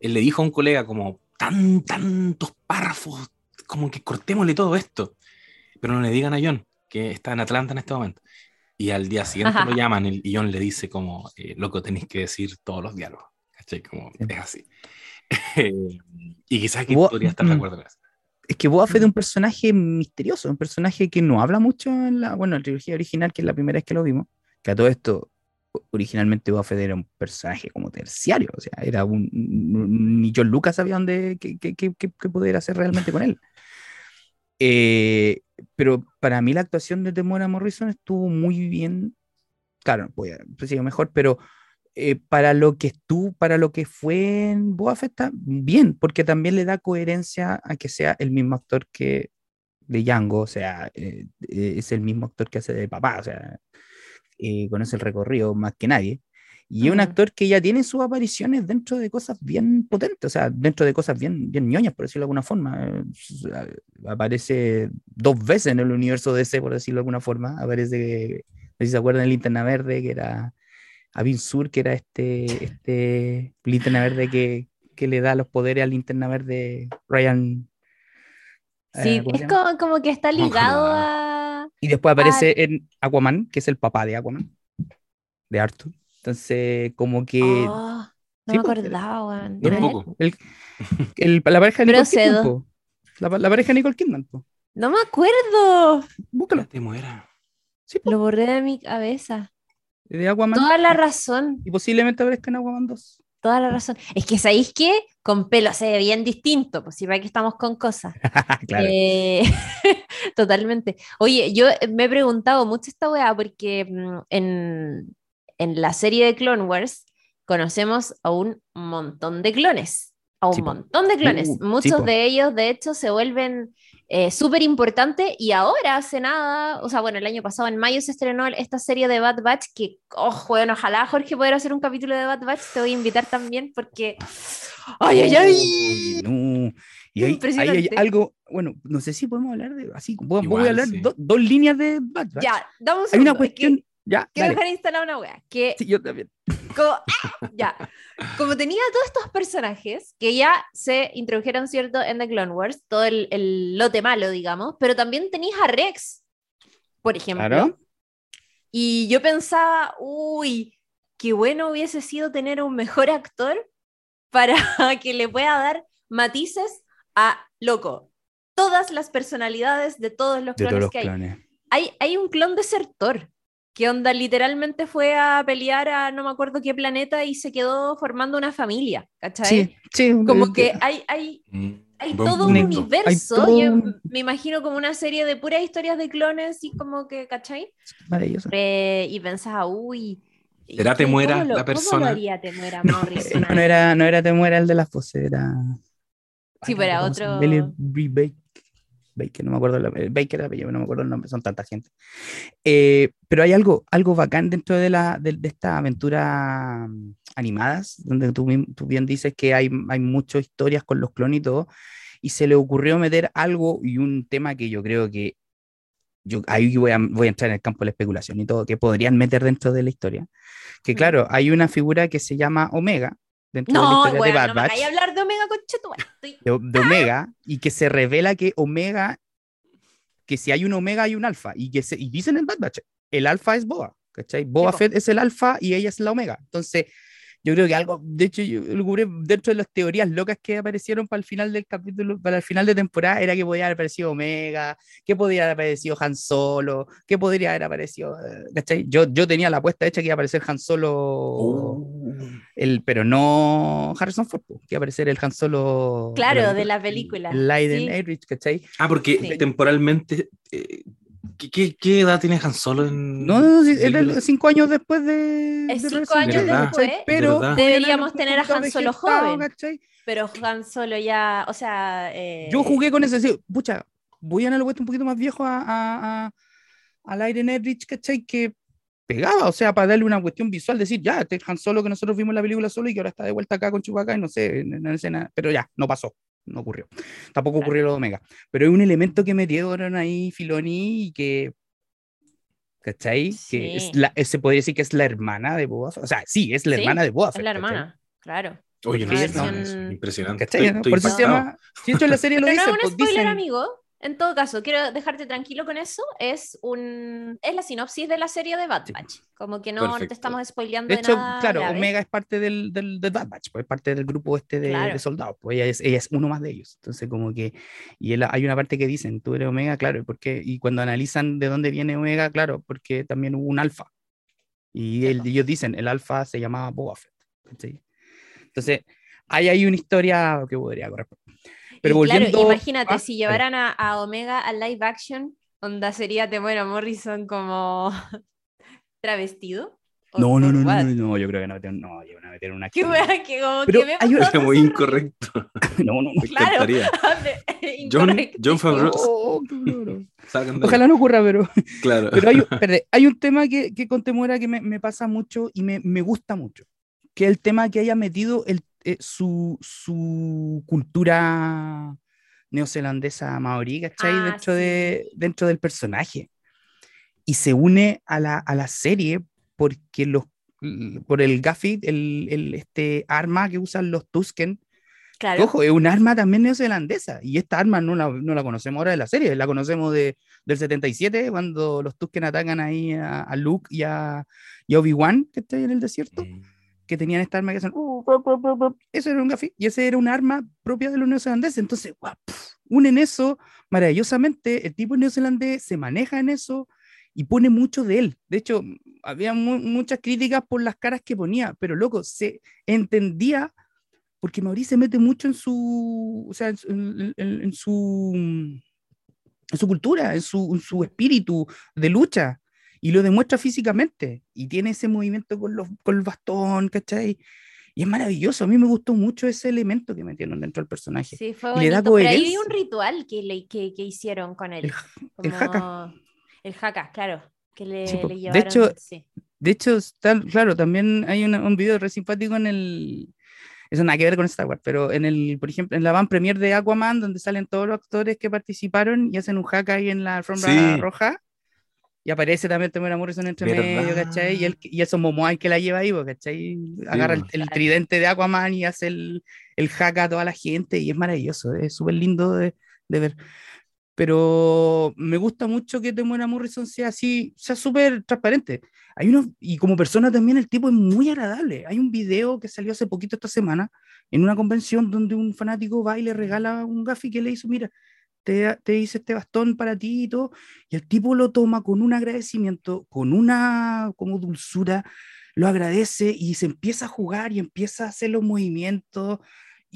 él le dijo a un colega como tan, tantos párrafos, como que cortémosle todo esto. Pero no le digan a John, que está en Atlanta en este momento. Y al día siguiente lo llaman y y John le dice como, eh, loco, tenéis que decir todos los diálogos. ¿Cachai? Como, Sí. es así. Eh, y quizás que Bo- podría estar de mm. acuerdo con eso. Es que Boba Fett es un personaje misterioso, un personaje que no habla mucho en la, bueno, en la trilogía original, que es la primera vez que lo vimos, que a todo esto, originalmente Boba Fett era un personaje como terciario, o sea, era un, ni John Lucas sabía dónde, qué, qué, qué- qué- qué poder hacer realmente con él. Eh, pero para mí la actuación de Temuera Morrison estuvo muy bien, claro, voy a decir mejor, pero eh, para lo que estuvo, para lo que fue en Boba Fett está bien, porque también le da coherencia a que sea el mismo actor que de Django, o sea, eh, eh, es el mismo actor que hace de papá, o sea, conoce el recorrido más que nadie. Y es un actor que ya tiene sus apariciones dentro de cosas bien potentes, o sea, dentro de cosas bien, bien ñoñas, por decirlo de alguna forma. Aparece dos veces en el universo DC, por decirlo de alguna forma. Aparece, no sé si se acuerdan, el Linterna Verde, que era Abin Sur, que era este, este Linterna Verde que, que le da los poderes al Linterna Verde Ryan. eh, Sí, ¿cómo es como, como que está No ligado a... Y después aparece en Aquaman, que es el papá de Aquaman, de Arthur. Entonces, como que Oh, no sí, me acordaba, A tampoco. el, el- la pareja de Nicole Procedo. Kidman, po. La, la pareja de Nicole Kidman, po. No me acuerdo. Búscalo. Te muera. Sí, Lo borré de mi cabeza. De Aquaman. Toda la razón, Y posiblemente aparezca en Aquaman 2. toda la razón. Es que sabéis que con pelo se ve bien distinto, pues si para que estamos con cosas. claro. Eh, totalmente. Oye, yo me he preguntado mucho esta weá porque mm, en, en la serie de Clone Wars conocemos a un montón de clones. A un montón de clones. Uh, Muchos de ellos, de hecho, se vuelven eh, súper importantes y ahora hace nada, o sea, bueno, el año pasado, en mayo, se estrenó esta serie de Bad Batch que, oh, bueno, ojalá Jorge pudiera hacer un capítulo de Bad Batch, te voy a invitar también porque... ¡Ay, ay, ay! Uy, no. Y ahí, ahí hay algo, bueno, no sé si podemos hablar de, así, voy, voy a hablar sí. do- dos líneas de Bad Batch. Ya, dame un Hay una cuestión, ya, Quiero dale. dejar instalada una wea. Que Sí, yo también. como, ¡ah! ya. Como tenía todos estos personajes que ya se introdujeron, ¿cierto? En The Clone Wars, todo el, el lote malo, digamos, pero también tenías a Rex, por ejemplo. Claro. Y yo pensaba, uy, qué bueno hubiese sido tener un mejor actor para que le pueda dar matices a, loco, todas las personalidades de todos los De clones todos los que hay clones. hay, hay un clon desertor que onda literalmente fue a pelear a no me acuerdo qué planeta y se quedó formando una familia, ¿cachai? Sí, sí. Como que hay, hay, Mm, hay todo un universo. Hay todo Yo un- me imagino como una serie de puras historias de clones y como que, ¿cachai? Maravilloso. Eh, y pensaba, uy. ¿y ¿Será qué- Temuera cómo lo- la ¿Cómo persona? lo haría Temuera No, Morrison? no, no era, no era Temuera el de las voces, era. Sí, Ay, pero era otro- Billy. Baker, no me acuerdo, el, eh, Baker apellido, no me acuerdo el nombre, son tanta gente. Eh, pero hay algo, algo bacán dentro de, la, de, de esta aventura mm, animadas, donde tú, tú, bien dices que hay, hay muchas historias con los clones y todo, y se le ocurrió meter algo y un tema que yo creo que yo ahí voy a, voy a entrar en el campo de la especulación y todo, que podrían meter dentro de la historia. Que claro, hay una figura que se llama Omega, dentro no, de la historia bueno, de Bad no me Batch, a hablar de Omega Conchetumare. Estoy... de, de Omega, y que se revela que Omega, que si hay un Omega hay un Alfa, y que se, y dicen en Bad Batch, el Alfa es Boa, ¿cachai? Boba po. Fett es el Alfa y ella es la Omega. Entonces, yo creo que algo, de hecho, yo lo cubré dentro de las teorías locas que aparecieron para el final del capítulo, para el final de temporada, era que podía haber aparecido Omega, que podría haber aparecido Han Solo, que podría haber aparecido, eh, ¿cachai? Yo, yo tenía la apuesta hecha que iba a aparecer Han Solo, Oh. el, pero no Harrison Ford, que iba a aparecer el Han Solo. Claro, de la película. Leiden Sí. ¿cachai? Ah, porque Sí. temporalmente. eh, ¿qué, qué, qué edad tiene Han Solo en.? No, no, sí, era películas? cinco años después de. Es de cinco Resident años después, Pero. Deberíamos tener a Han Solo joven. ¿cachai? Pero Han Solo ya, o sea... eh, Yo jugué con ese, sí, pucha, voy a darle vuelta un poquito más viejo a, a, a, al Edrich, ¿cachai? Que pegaba, o sea, para darle una cuestión visual, decir, ya, este Han Solo que nosotros vimos en la película solo y que ahora está de vuelta acá con Chewbacca y no sé, en, en la escena, pero ya, no pasó, no ocurrió. Tampoco ocurrió lo de Omega, pero es un elemento que metieron ahí Filoni y que, ¿cachai? Que es Sí. la, se podría decir que es la hermana de Boba Fett, o sea, sí, es la Sí, hermana de Boba Es Fett, la ¿cachai? hermana, claro. Oye, no versión- eso. Impresionante. ¿Cachai? Estoy, estoy Por eso se llama, si hecho en la serie lo Pero no dicen, es pues un spoiler, dicen, amigo. En todo caso, quiero dejarte tranquilo con eso. Es un es la sinopsis de la serie de Bad Sí. Batch. Como que no, no te estamos spoileando De de, hecho, nada claro, grave. Omega es parte del, del, del Bad Batch, pues es parte del grupo este de, Claro. de soldados, pues ella es, ella es uno más de ellos. Entonces, como que, y él- hay una parte que dicen, tú eres Omega, claro, porque, y cuando analizan de dónde viene Omega, claro, porque también hubo un alfa. Y Sí, ellos dicen, el alfa se llamaba Boba Fett. ¿cachai? Entonces, hay ahí una historia que podría correr. Pero Y claro, volviendo. imagínate, Ah, si llevaran a, a Omega al live action, onda sería Temuera Morrison como travestido. ¿O No, no, no, no, no, no, yo creo que no, no, yo van a meter una wea, que como Pero que me hay una- muy incorrecto. No, no, no. Me Claro. John. John Favreau. Oh, de- Ojalá no ocurra, pero. Claro. Pero hay, hay un tema que, que con Temuera que me, me pasa mucho y me, me gusta mucho, que es el tema que haya metido el, eh, su, su cultura neozelandesa maorí, ¿cachai? Ah, dentro, sí. de, dentro del personaje. Y se une a la, a la serie porque los, por el Gaffy, el, el, este arma que usan los Tusken, Claro. Ojo, es un arma también neozelandesa. Y esta arma no la, no la conocemos ahora de la serie, la conocemos de, del 77, cuando los Tusken atacan ahí a, a Luke y a, y a Obi-Wan, que está ahí en el desierto, Mm. Que tenían esta arma que hacen. "Uh, bup, bup, bup, bup". Eso era un gafi, y ese era un arma propia de los neozelandeses. Entonces, puf, unen eso maravillosamente. El tipo neozelandés se maneja en eso y pone mucho de él. De hecho, había mu- muchas críticas por las caras que ponía, pero loco, se entendía porque Mauricio se mete mucho en su, o sea, en, en- en- en su, su cultura, en su, su espíritu de lucha, y lo demuestra físicamente, y tiene ese movimiento con, los, con el bastón, ¿cachai? Y es maravilloso, a mí me gustó mucho ese elemento que metieron dentro del personaje. Sí, fue y le da. Pero ahí coherencia. un ritual que, le, que, que hicieron con él. El- el jaca. El jaca, claro. Que le, Sí, le De hecho, sí. De hecho, está, claro, también hay una- un video re simpático en el. Eso nada que ver con Star Wars, pero en el, por ejemplo, en la van premier de Aquaman, donde salen todos los actores que participaron y hacen un hack ahí en la alfombra Sí. roja. Y aparece también Temuera Morrison entre medio, ¿Verdad? ¿cachai? Y, el, y eso Momoa que la lleva ahí, po, ¿cachai? Agarra el, po. el tridente de Aquaman y hace el, el hack a toda la gente y es maravilloso, es súper lindo de, de ver. Pero me gusta mucho que Temuera Morrison sea así, sea súper transparente. Hay unos, y como persona también el tipo es muy agradable. Hay un video que salió hace poquito esta semana en una convención donde un fanático va y le regala un gafi que le hizo, mira, te, te hice este bastón para ti y todo, y el tipo lo toma con un agradecimiento, con una como dulzura, lo agradece y se empieza a jugar y empieza a hacer los movimientos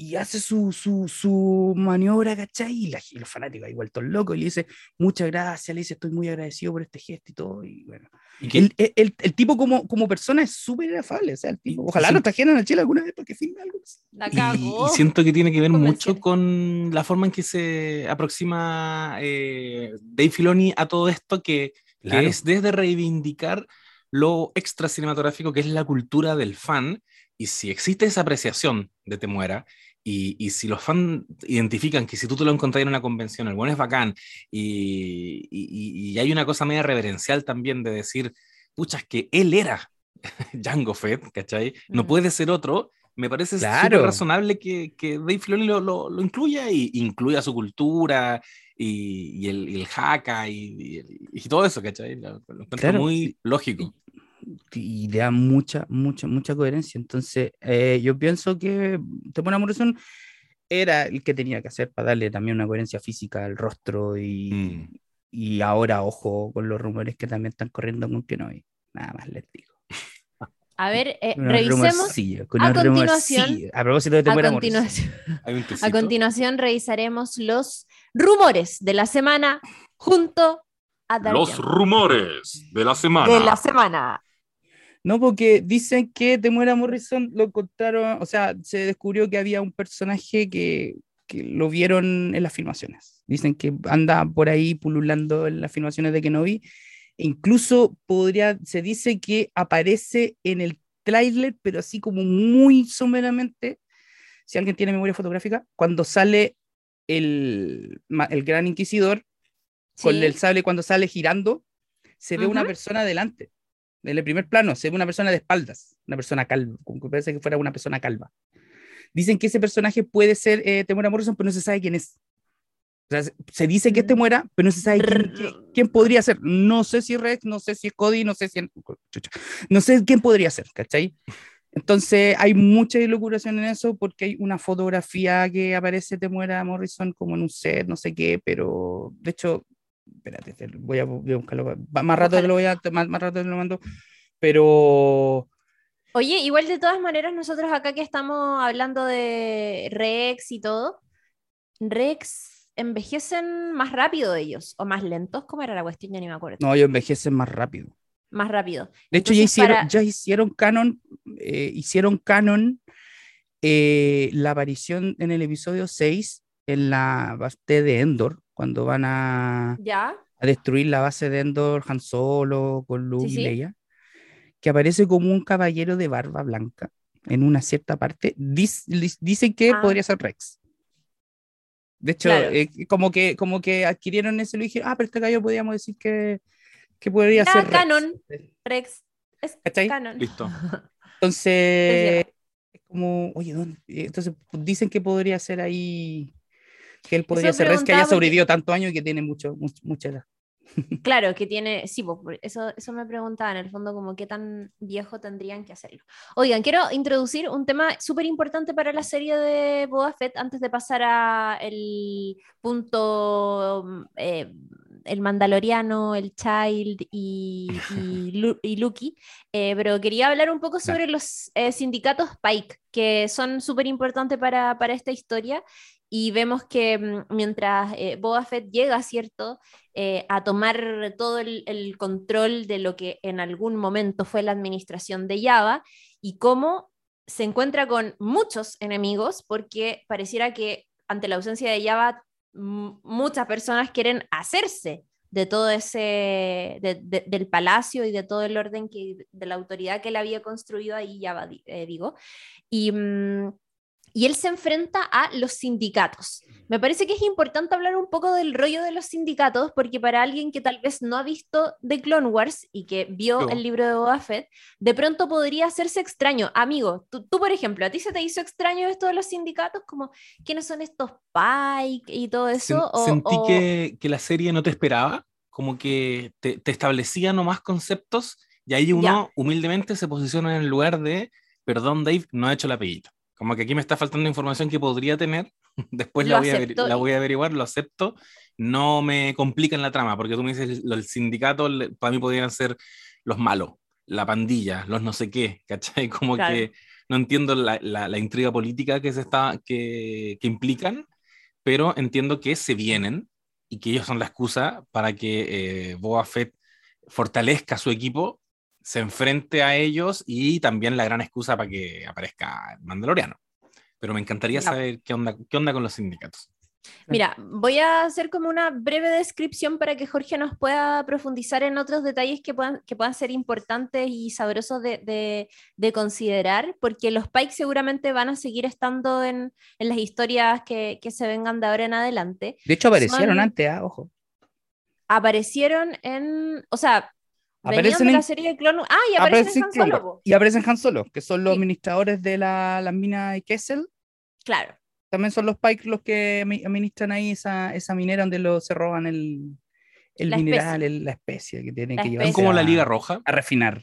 y hace su, su, su maniobra, ¿cachai? Y, la, y los fanáticos ahí vueltos locos, y le dice, muchas gracias, le dice, estoy muy agradecido por este gesto y todo, y bueno. ¿Y El, el, el- el tipo como, como persona es súper afable, o sea, el tipo, Y- ojalá sí. lo trajeran a Chile alguna vez para que filme algo. La Y, cagó. y siento que tiene que ver mucho con la forma en que se aproxima eh, Dave Filoni a todo esto, que, que Claro. es desde reivindicar lo extra cinematográfico que es la cultura del fan. Y si existe esa apreciación de Te Muera, y, y si los fans identifican que si tú te lo encontrás en una convención, el bueno es bacán, y, y- y hay una cosa media reverencial también de decir, pucha, es que él era Django Fett, ¿cachai? No puede ser otro. Me parece Claro. súper razonable que, que Dave Filoni lo, lo, lo incluya y incluya su cultura y, y el, el haka y, todo eso, ¿cachai? Lo, lo encuentro Claro, muy lógico. Y le da mucha, mucha, mucha coherencia. Entonces, eh, yo pienso que Temora Morrison era el que tenía que hacer para darle también una coherencia física al rostro y, Mm. y ahora, ojo, con los rumores que también están corriendo con que no hay. Nada más les digo. A ver, eh, revisemos. a continuación-. A propósito de A continuación, a continuación revisaremos los rumores de la semana junto a Dark Los rumores de la semana. de la semana. No, porque dicen que Temuera Morrison lo encontraron, o sea, se descubrió que había un personaje que, que lo vieron en las filmaciones. Dicen que anda por ahí pululando en las filmaciones de Kenobi. E incluso podría, se dice que aparece en el tráiler, pero así como muy someramente, si alguien tiene memoria fotográfica, cuando sale el, el gran inquisidor con el sable cuando sale girando, se ve una persona delante. En el primer plano se ve una persona de espaldas, una persona calva, como que parece que fuera una persona calva. Dicen que ese personaje puede ser eh, Temuera Morrison, pero no se sabe quién es. O sea, se, dice que es Mm. Temuera, pero no se sabe quién, quién- quién podría ser. No sé si Rex, no sé si es Cody, no sé si... No sé quién podría ser, ¿cachai? Entonces hay mucha ilocuración en eso porque hay una fotografía que aparece Temuera Morrison como en un set, no sé qué, pero de hecho, espérate, te- voy a, voy a buscarlo. Más rato te lo voy a, más, más rato te lo mando, pero Oye, igual de todas maneras, nosotros acá que estamos hablando de Rex y todo, Rex envejecen más rápido ellos o más lentos, ¿cómo era la cuestión? Ya ni me acuerdo. no, ellos envejecen más rápido. Más rápido. De hecho, ya hicieron, para- ya hicieron canon, eh, hicieron canon eh, la aparición en el episodio 6 en la base de Endor, cuando van a, ¿Ya? a destruir la base de Endor, Han Solo, con Luke Sí, y sí. Leia, que aparece como un caballero de barba blanca en una cierta parte. Dicen que Ah. podría ser Rex. De hecho, Claro. eh, como, que, como que adquirieron ese y dijeron, ah, pero este gallo podríamos decir que, que podría ser Rex. canon. Rex es ¿Cachai? canon. Listo. Entonces, es como, oye, ¿dónde? Entonces, dicen que podría ser ahí, que él podría ser Rex, que haya porque- sobrevivido tantos años y que tiene mucho, much- mucha edad. Claro, que tiene, sí, pues, eso, eso me preguntaba en el fondo, como qué tan viejo tendrían que hacerlo. Oigan, quiero introducir un tema súper importante para la serie de Boba Fett antes de pasar a el punto, mm, eh, el Mandaloriano, el Child y, y, Lu- y Lucky, Eh, pero quería hablar un poco sobre los eh, sindicatos Pike, que son súper importantes para, para esta historia. Y vemos que mm, mientras eh, Boba Fett llega, ¿cierto? eh, a tomar todo el, el control de lo que en algún momento fue la administración de Java y cómo se encuentra con muchos enemigos porque pareciera que ante la ausencia de Java muchas personas quieren hacerse de todo ese, de- de- del palacio y de todo el orden que, de la autoridad que él había construido ahí, Java, eh, digo. Y, mm, y él se enfrenta a los sindicatos. Me parece que es importante hablar un poco del rollo de los sindicatos, porque para alguien que tal vez no ha visto The Clone Wars y que vio el libro de Boba Fett, de pronto podría hacerse extraño. Amigo, tú, tú, por ejemplo, ¿a ti se te hizo extraño esto de los sindicatos? Como, ¿quiénes son estos Pike y todo Sen- eso? O- sentí o- que, que la serie no te esperaba, como que te, te establecía nomás conceptos y ahí uno humildemente se posiciona en el lugar de, perdón Dave, no ha hecho el apellido. Como que aquí me está faltando información que podría tener, después la voy, a la voy averiguar, lo acepto, no me complica en la trama, porque tú me dices, el sindicato para mí podrían ser los malos. la pandilla, los no sé qué, ¿cachai? Como Claro. que no entiendo la, la- la intriga política que, se está, que, que implican, pero entiendo que se vienen y que ellos son la excusa para que eh, Boba Fett fortalezca su equipo, se enfrente a ellos y también la gran excusa para que aparezca el Mandaloriano. Pero me encantaría saber qué onda, qué onda con los sindicatos. Mira, voy a hacer como una breve descripción para que Jorge nos pueda profundizar en otros detalles que puedan, que puedan ser importantes y sabrosos de, de- de considerar, porque los Pikes seguramente van a seguir estando en, en las historias que, que se vengan de ahora en adelante. De hecho, aparecieron Son- antes, ah, ojo. Aparecieron en, o sea, Aparecen de la en- serie de Clone Ah, y aparecen en Han Solo. Y aparecen Han Solo, que son los Sí. administradores de la, las minas de Kessel. Claro. También son los Pike los que administran ahí esa, esa minera donde lo, se roban el, el La mineral, el- la especie que tienen La que especie. llevar. Son como la Liga Roja. A refinar.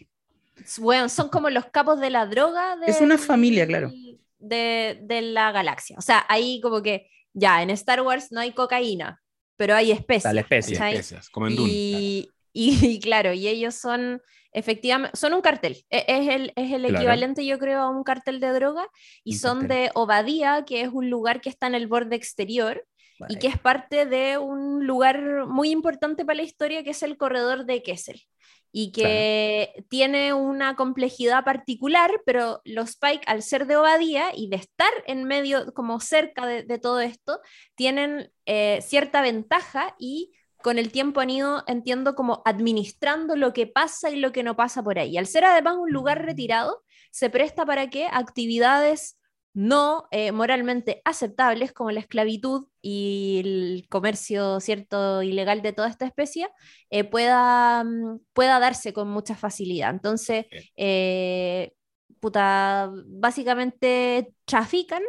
Bueno, son como los capos de la droga Es una familia, claro. De, de la galaxia. O sea, ahí como que ya en Star Wars no hay cocaína, pero hay especies. Especie. y ¿cachai? especias, como en Dune. Y, y, claro, y ellos son efectivamente, son un cartel. E- Es el, es el Claro. equivalente, yo creo, a un cartel de droga. Y Un son cartel. de Obadía, que es un lugar que está en el borde exterior y que es parte de un lugar muy importante para la historia, que es el corredor de Kessel. Y que tiene una complejidad particular, pero los Pike, al ser de Obadía y de estar en medio, como cerca de, de todo esto, tienen eh, cierta ventaja y con el tiempo han ido, entiendo, como administrando lo que pasa y lo que no pasa por ahí. Al ser además un lugar retirado, se presta para que actividades no eh, moralmente aceptables como la esclavitud y el comercio cierto ilegal de toda esta especie eh, pueda, mm, pueda darse con mucha facilidad. Entonces, eh, puta, básicamente trafican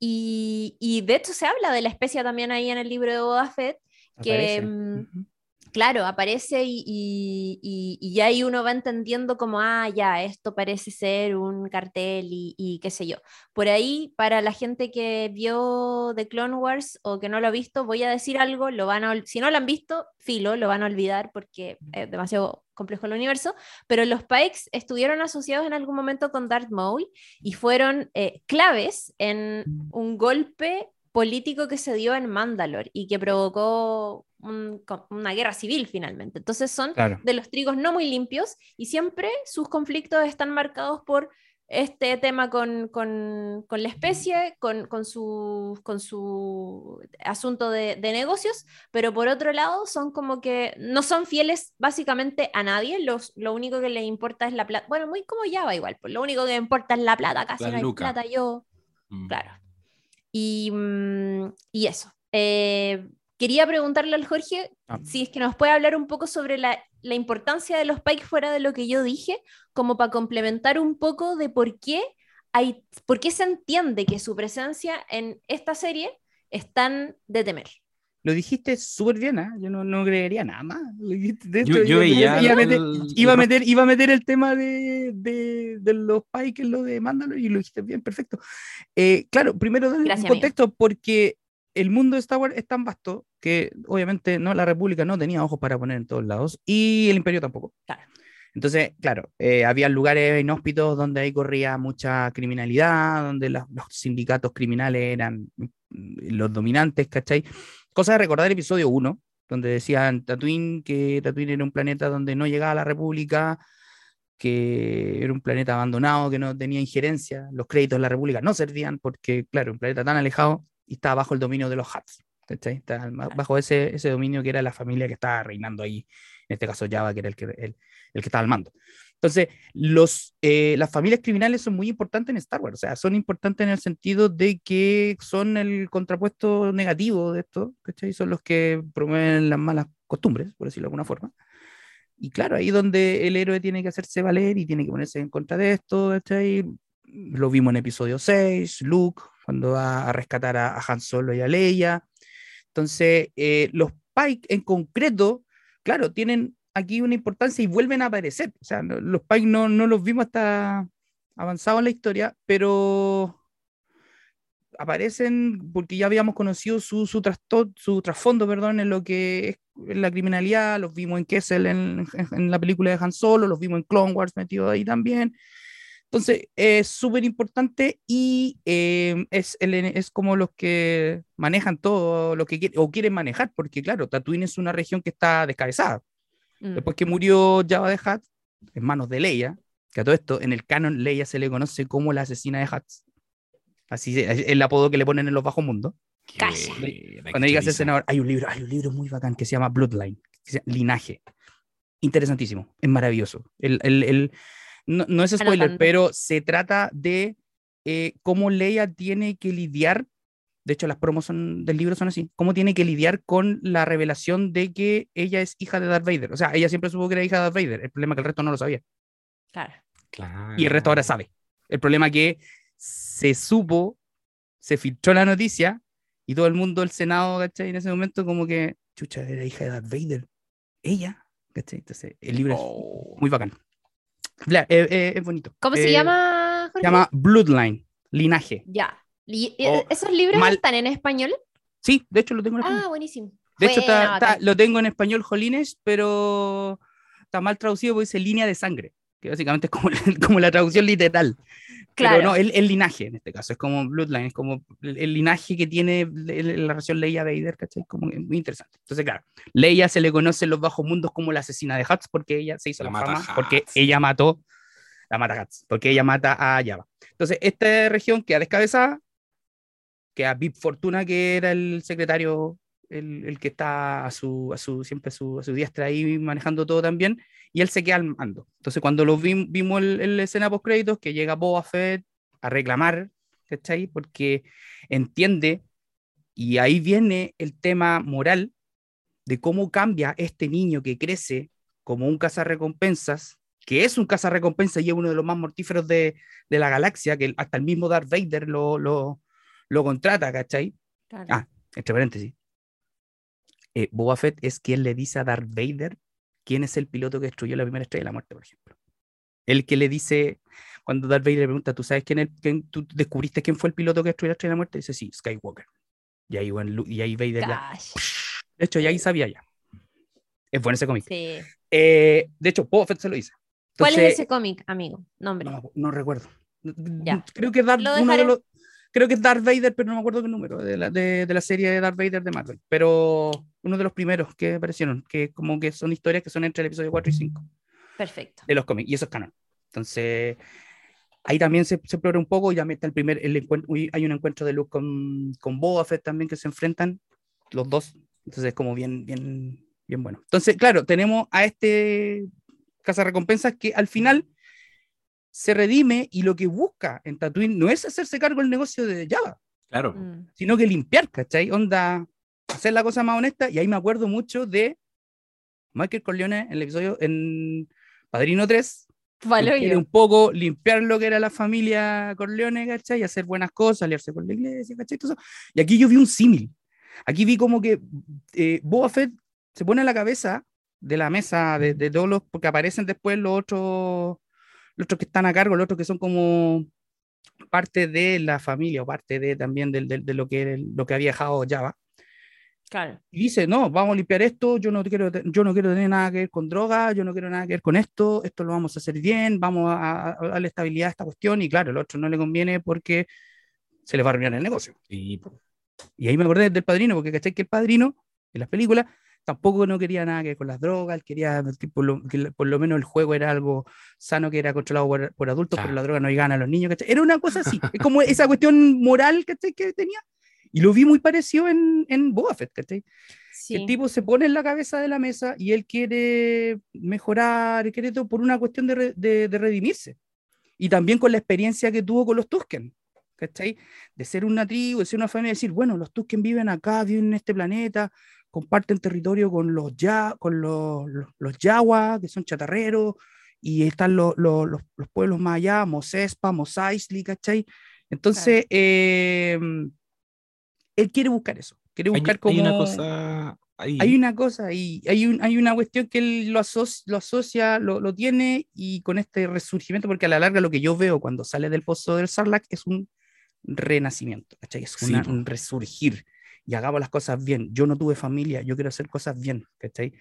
y, y de hecho se habla de la especie también ahí en el libro de Boba Fett, que, mm. Claro, aparece y, y, y- y ahí uno va entendiendo como, ah, ya, esto parece ser un cartel y, y qué sé yo. Por ahí, para la gente que vio The Clone Wars o que no lo ha visto, voy a decir algo, lo van a, si no lo han visto, filo, lo van a olvidar porque es demasiado complejo el universo, pero los Pikes estuvieron asociados en algún momento con Darth Maul y fueron eh, claves en un golpe político que se dio en Mandalore y que provocó un- una guerra civil finalmente. Entonces son Claro. de los trigos no muy limpios y siempre sus conflictos están marcados por este tema con, con- con la especie, con, con su, con su asunto de, de negocios, pero por otro lado son como que no son fieles básicamente a nadie, los, lo único que les importa es la plata, bueno, muy como ya va igual, pues lo único que importa es la plata, casi La no hay luca. plata, yo, Mm. claro. Y, mm, y eso. Eh, quería preguntarle al Jorge Ah. si es que nos puede hablar un poco sobre la, la importancia de los Pikes fuera de lo que yo dije, como para complementar un poco de por qué, hay, por qué se entiende que su presencia en esta serie es tan de temer. Lo dijiste súper bien, ¿ah? Yo no, no creería nada más. Lo dijiste- de Yo, hecho, yo veía. iba a meter, el- iba a meter, iba a meter el tema de, de, de los Pike en lo de Mandalore y lo dijiste bien, perfecto. Eh, claro, primero dar Gracias, un contexto porque el mundo de Star Wars es tan vasto que obviamente no la República no tenía ojos para poner en todos lados y el Imperio tampoco. Claro. Entonces, claro, eh, había lugares inhóspitos donde ahí corría mucha criminalidad, donde los sindicatos criminales eran los dominantes, ¿cachai? Cosa de recordar el episodio 1, donde decían Tatooine que Tatooine era un planeta donde no llegaba la República, que era un planeta abandonado, que no tenía injerencia, los créditos de la República no servían porque, claro, un planeta tan alejado y estaba bajo el dominio de los Huts, ¿cachai? Estaba bajo ese, ese dominio que era la familia que estaba reinando ahí, en este caso Java, que era el que, el, el que estaba al mando. Entonces, los, eh, las familias criminales son muy importantes en Star Wars, o sea, son importantes en el sentido de que son el contrapuesto negativo de esto, ¿cachai? Son los que promueven las malas costumbres, por decirlo de alguna forma. Y claro, ahí donde el héroe tiene que hacerse valer y tiene que ponerse en contra de esto, ¿cachai? Lo vimos en episodio 6, Luke, cuando va a rescatar a, a Han Solo y a Leia. Entonces, eh, los Pike en concreto, claro, tienen aquí una importancia y vuelven a aparecer. O sea, los Pike no, no los vimos hasta avanzado en la historia, pero aparecen porque ya habíamos conocido su, su, su trasfondo, perdón, en lo que es la criminalidad, los vimos en Kessel en- en la película de Han Solo, los vimos en Clone Wars metido ahí también. Entonces, es súper importante y eh, es, el- es como los que manejan todo lo que quieren o quieren manejar, porque claro, Tatooine es una región que está descabezada. Mm. Después que murió Jabba de Hutt, en manos de Leia, que a todo esto, en el canon, Leia se le conoce como la asesina de Hutt. Así es el apodo que le ponen en los bajos mundos. Calla. Cuando digas el senador, hay un libro, hay un libro muy bacán que se llama Bloodline, que se llama Linaje. Interesantísimo, es maravilloso. El, el- el- no, no es spoiler, pero se trata de eh, cómo Leia tiene que lidiar, de hecho las promos son- del libro son así, cómo tiene que lidiar con la revelación de que ella es hija de Darth Vader. O sea, ella siempre supo que era hija de Darth Vader, el problema es que el resto no lo sabía. Claro. Claro. Y el resto ahora sabe. El problema que se supo, se filtró la noticia y todo el mundo del Senado, ¿cachai? En ese momento como que, chucha, era hija de Darth Vader. Ella, ¿cachai? Entonces, el libro Oh. es muy bacán. Bla- eh, eh, es bonito. ¿Cómo se Eh, llama, Se Jorge? llama Bloodline, linaje. Ya. Y- O ¿Esos libros mal- están en español? Sí, de hecho lo tengo en español. Ah, buenísimo. de hecho, está- lo tengo en español jolines, pero está mal traducido porque dice línea de sangre, que básicamente es como, como la traducción literal. Claro. Pero no, el, el linaje en este caso, es como Bloodline, es como el, el linaje que tiene la relación Leia Vader, ¿cachai? Como muy interesante. Entonces, claro, Leia se le conoce en los bajos mundos como la asesina de Hutz porque ella se hizo La la, mata fama, porque Hutz. ella mató, la mata Hutz, porque ella mata a Java. Entonces, esta región queda descabezada, queda Vip Fortuna, que era el secretario, el, el que está a su, a su, siempre a su, a su diestra ahí manejando todo también, y él se queda al mando. Entonces, cuando lo vim- vimos el, el escena post créditos, que llega Boba Fett a reclamar, ¿cachai? Porque entiende, y ahí viene el tema moral de cómo cambia este niño que crece como un cazarrecompensas, que es un cazarrecompensas y es uno de los más mortíferos de, de la galaxia, que hasta el mismo Darth Vader lo, lo, lo contrata, ¿cachai? Claro. Ah, entre paréntesis. Eh, Boba Fett es quien le dice a Darth Vader quién es el piloto que destruyó la primera estrella de la muerte, por ejemplo. El que le dice, cuando Darth Vader le pregunta, ¿tú sabes quién, es, quién tú descubriste quién fue el piloto que destruyó la estrella de la muerte? Dice, sí, Skywalker. Y ahí, y ahí Vader. Gosh. De hecho, ya ahí sabía ya. Es bueno ese cómic. Sí. Eh, de hecho, Boba Fett se lo dice. ¿Cuál es Entonces, ese cómic, amigo? Nombre. No, no recuerdo. Ya. Creo que Darth, uno de los- creo que es Darth Vader, pero no me acuerdo qué número de la, de, de la serie de Darth Vader de Marvel. Pero uno de los primeros que aparecieron, que como que son historias que son entre el episodio 4 y 5 Perfecto. de los cómics, y eso es canon. Entonces, ahí también se, se explora un poco, ya está el primer, el encuentro, hay un encuentro de Luke con, con Boba Fett también que se enfrentan, los dos. Entonces, es como bien, bien, bien bueno. Entonces, claro, tenemos a este recompensas que al final se redime y lo que busca en Tatooine no es hacerse cargo del negocio de Java, Claro. Mm. sino que limpiar, ¿cachai? Onda, hacer la cosa más honesta. Y ahí me acuerdo mucho de Michael Corleone en el episodio en Padrino 3. que Vale, quiere un poco limpiar lo que era la familia Corleone, ¿cachai? Y hacer buenas cosas, aliarse con la iglesia, ¿cachai? Todo eso. Y aquí yo vi un símil. Aquí vi como que eh, Boba Fett se pone en la cabeza de la mesa de, de todos los, porque aparecen después los otros, los otros que están a cargo, los otros que son como parte de la familia o parte de también del- del- de, lo, que, lo que había dejado Java. Claro. Y dice, no, vamos a limpiar esto, yo no, quiero, yo no quiero tener nada que ver con droga, yo no quiero nada que ver con esto, esto lo vamos a hacer bien, vamos a, a- darle estabilidad a esta cuestión, y claro, el otro no le conviene porque se le va a arruinar el negocio. Sí. Y ahí me acordé del padrino, porque caché que el padrino, en las películas, tampoco no quería nada que ver con las drogas, él quería que por, lo, que por lo menos el juego era algo sano que era controlado por, por adultos, pero Claro. la droga no gana a los niños, ¿cachai? Era una cosa así, es como esa cuestión moral ¿cachai? que tenía. Y lo vi muy parecido en, en Boba Fett, ¿cachai? que Sí. el tipo se pone en la cabeza de la mesa y él quiere mejorar, quiere todo por una cuestión de, re- de, de redimirse. Y también con la experiencia que tuvo con los Tusken, ¿cachai? De ser una tribu, de ser una familia, decir, bueno, los Tusken viven acá, viven en este planeta, comparten territorio con los, ya, con los, los, los Yawa, que son chatarreros, y están los, los, los, los pueblos más allá, Mos Espa, Mos Eisley, ¿cachai? Entonces, eh, él quiere buscar eso, quiere Hay, buscar hay como... una cosa ahí. Hay una cosa y hay, un, hay una cuestión que él lo, asocia, lo, asocia lo, lo tiene y con este resurgimiento, porque a la larga lo que yo veo cuando sale del pozo del Sarlacc es un renacimiento, ¿cachai? Es Sí, una- po. un resurgir. Y hagamos las cosas bien. Yo no tuve familia, yo quiero hacer cosas bien, ¿cachai?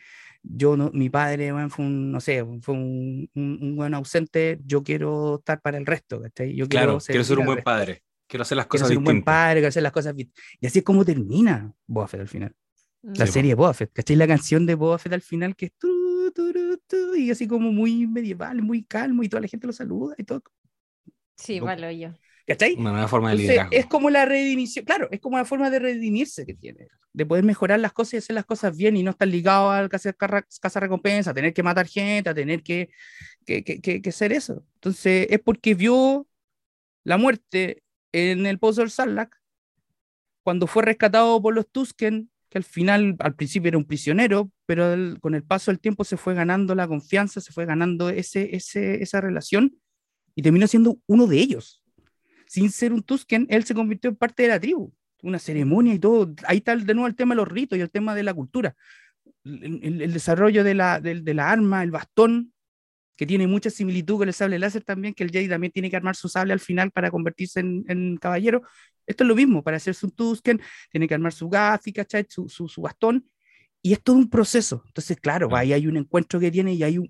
Yo no, mi padre weón, fue un, no sé, fue un, un, un buen ausente, yo quiero estar para el resto, ¿cachai? Yo Claro, quiero ser un buen resto. padre. Quiero hacer las Quiero cosas ser un buen padre, quiero hacer las cosas bien. Y así es como termina Boba Fett al final. La Sí, serie de Boba Fett, ¿cachai? La canción de Boba Fett al final que es tu, turu, tu, y así como muy medieval, muy calmo y toda la gente lo saluda y todo. Sí, vale, yo. ¿Cachai? Una nueva forma de Entonces, liderazgo. es como la redimición, claro, es como la forma de redimirse que tiene, de poder mejorar las cosas y hacer las cosas bien y no estar ligado al casa, casa recompensa, a tener que matar gente, a tener que, que, que, que- que hacer eso. Entonces, es porque vio la muerte en el pozo del Sarlacc cuando fue rescatado por los Tusken, que al final, al principio era un prisionero, pero el- con el paso del tiempo se fue ganando la confianza, se fue ganando ese, ese, esa relación y terminó siendo uno de ellos. Sin ser un Tusken, él se convirtió en parte de la tribu, una ceremonia y todo. Ahí está de nuevo el tema de los ritos y el tema de la cultura. El, el- el desarrollo de la, del- de la arma, el bastón, que tiene mucha similitud con el sable láser también, que el Jedi también tiene que armar su sable al final para convertirse en, en caballero. Esto es lo mismo, para hacerse un Tusken, tiene que armar su gafi, ¿cachai? Su, su, su bastón, y es todo un proceso. Entonces, Claro. ahí hay un encuentro que tiene y hay un,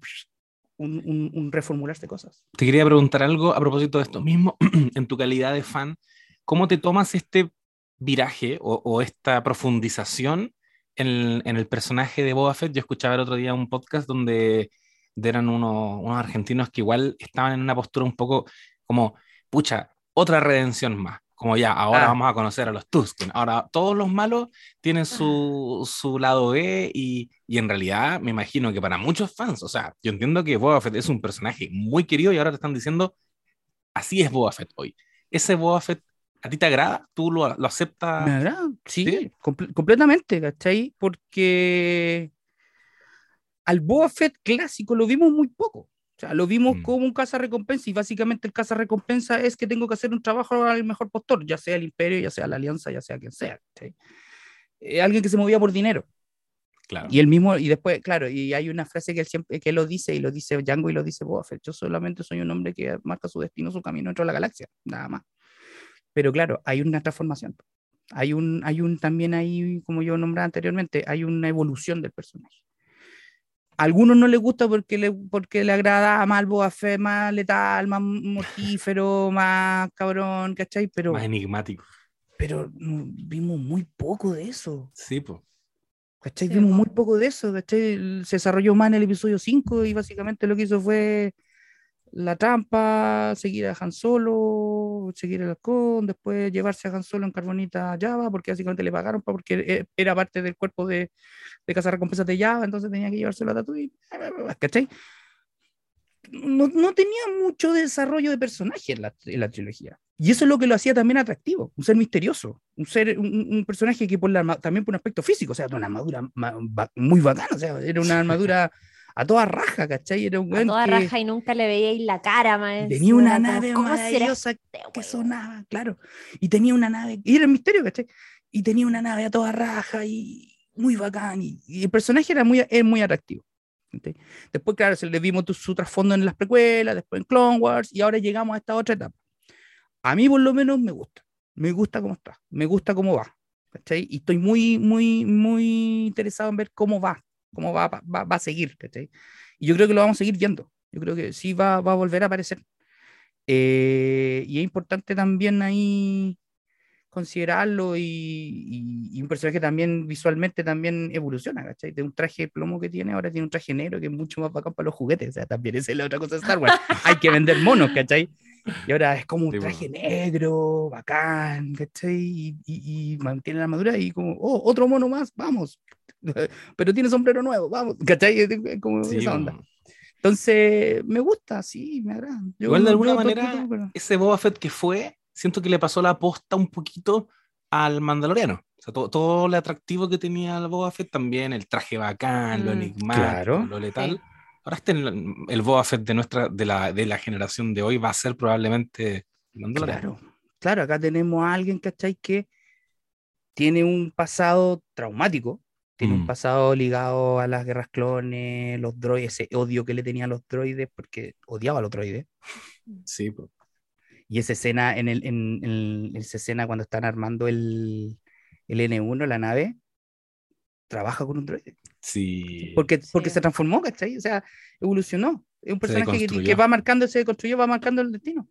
un, un, un reformularse de cosas. Te quería preguntar algo a propósito de esto mismo, en tu calidad de fan, ¿cómo te tomas este viraje o, o esta profundización en, en el personaje de Boba Fett? Yo escuchaba el otro día un podcast donde eran unos, unos argentinos que igual estaban en una postura un poco como, pucha, otra redención más. Como ya, ahora Ah. vamos a conocer a los Tusken. Ahora, todos los malos tienen su, su lado B y, y en realidad me imagino que para muchos fans, o sea, yo entiendo que Boba Fett es un personaje muy querido y ahora te están diciendo, así es Boba Fett hoy. ¿Ese Boba Fett a ti te agrada? ¿Tú lo, lo Me aceptas? agrada, sí, ¿sí? comple- completamente, ¿cachai? Porque al Boba Fett clásico lo vimos muy poco. O sea, lo vimos Mm. como un recompensa y básicamente el recompensa es que tengo que hacer un trabajo al mejor postor, ya sea el Imperio, ya sea la Alianza, ya sea quien sea. ¿cachai? Eh, alguien que se movía por dinero. Claro. Y él mismo, y después, claro, y hay una frase que él siempre, que él lo dice, y lo dice Django y lo dice Boba Fett, yo solamente soy un hombre que marca su destino, su camino dentro de la galaxia, nada más. Pero claro, hay una transformación. Hay un, hay un también ahí, como yo nombraba anteriormente, hay una evolución del personaje. A algunos no les gusta porque le, porque le agrada más el Boba Fett, más letal, más mortífero, más cabrón, ¿cachai? Pero, Más enigmático. pero vimos muy poco de eso. Sí, pues. ¿Cachai? Sí, Vimos po. muy poco de eso, ¿cachai? Se desarrolló más en el episodio 5 y básicamente lo que hizo fue la trampa, seguir a Han Solo, seguir el halcón, después llevarse a Han Solo en Carbonita Java, porque básicamente le pagaron pa- porque e- era parte del cuerpo de, de cazarrecompensas de Java, entonces tenía que llevárselo a Tatooine, ¿cachai? No, no tenía mucho desarrollo de personaje en la, en la trilogía. Y eso es lo que lo hacía también atractivo, un ser misterioso, un ser, un, un- personaje que por la, también por un aspecto físico, o sea, una armadura ma- ba- muy bacana, o sea, era una armadura a toda raja, ¿cachai? Era un A weón toda que raja y nunca le veíais la cara, más tenía una era nave ¿cómo será maravillosa este que sonaba, claro, y tenía una nave, y era el misterio, ¿cachai? Y tenía una nave a toda raja y muy bacán, y, y el personaje era muy, es muy atractivo. ¿cachai? Después, claro, se le vimos su trasfondo en las precuelas, después en Clone Wars, y ahora llegamos a esta otra etapa. A mí por lo menos me gusta, me gusta cómo está, me gusta cómo va, ¿cachai? Y estoy muy, muy, muy interesado en ver cómo va, cómo va, va, va- a seguir, ¿cachai? Y yo creo que lo vamos a seguir viendo, yo creo que sí va, va a volver a aparecer. Eh, y es importante también ahí considerarlo y, y- y un personaje también visualmente también evoluciona, ¿cachai? De un traje de plomo que tiene, ahora tiene un traje negro que es mucho más bacán para los juguetes, o sea, también esa es la otra cosa de Star Wars, hay que vender monos, ¿cachai? Y ahora es como un Sí, traje negro, bacán, ¿cachai? Y, y- y mantiene la armadura y como, oh, otro mono más, vamos. Pero tiene sombrero nuevo, vamos, ¿cachai? Como Sí, esa onda. Entonces, me gusta, sí, me agrada. Yo Igual de alguna manera, tipo, pero- ese Boba Fett que fue, siento que le pasó la posta un poquito al Mandaloriano. O sea, todo, todo lo atractivo que tenía el Boba Fett también, el traje bacán, lo Mm, enigmático, claro. lo letal. Sí. Ahora este, el, el Boba Fett de, nuestra, de, la, de la generación de hoy va a ser probablemente. Claro, claro, acá tenemos a alguien, ¿cachai? Que tiene un pasado traumático, tiene un Mm. pasado ligado a las guerras clones, los droides, ese odio que le tenía a los droides, porque odiaba a los droides. Sí, po. Y esa escena, en, el, en, en esa escena cuando están armando el, el N1, la nave, trabaja con un droide. Sí. Porque, porque Sí. se transformó, ¿cachai? O sea, evolucionó. Es un personaje que, que va marcando, se construyó, va marcando el destino.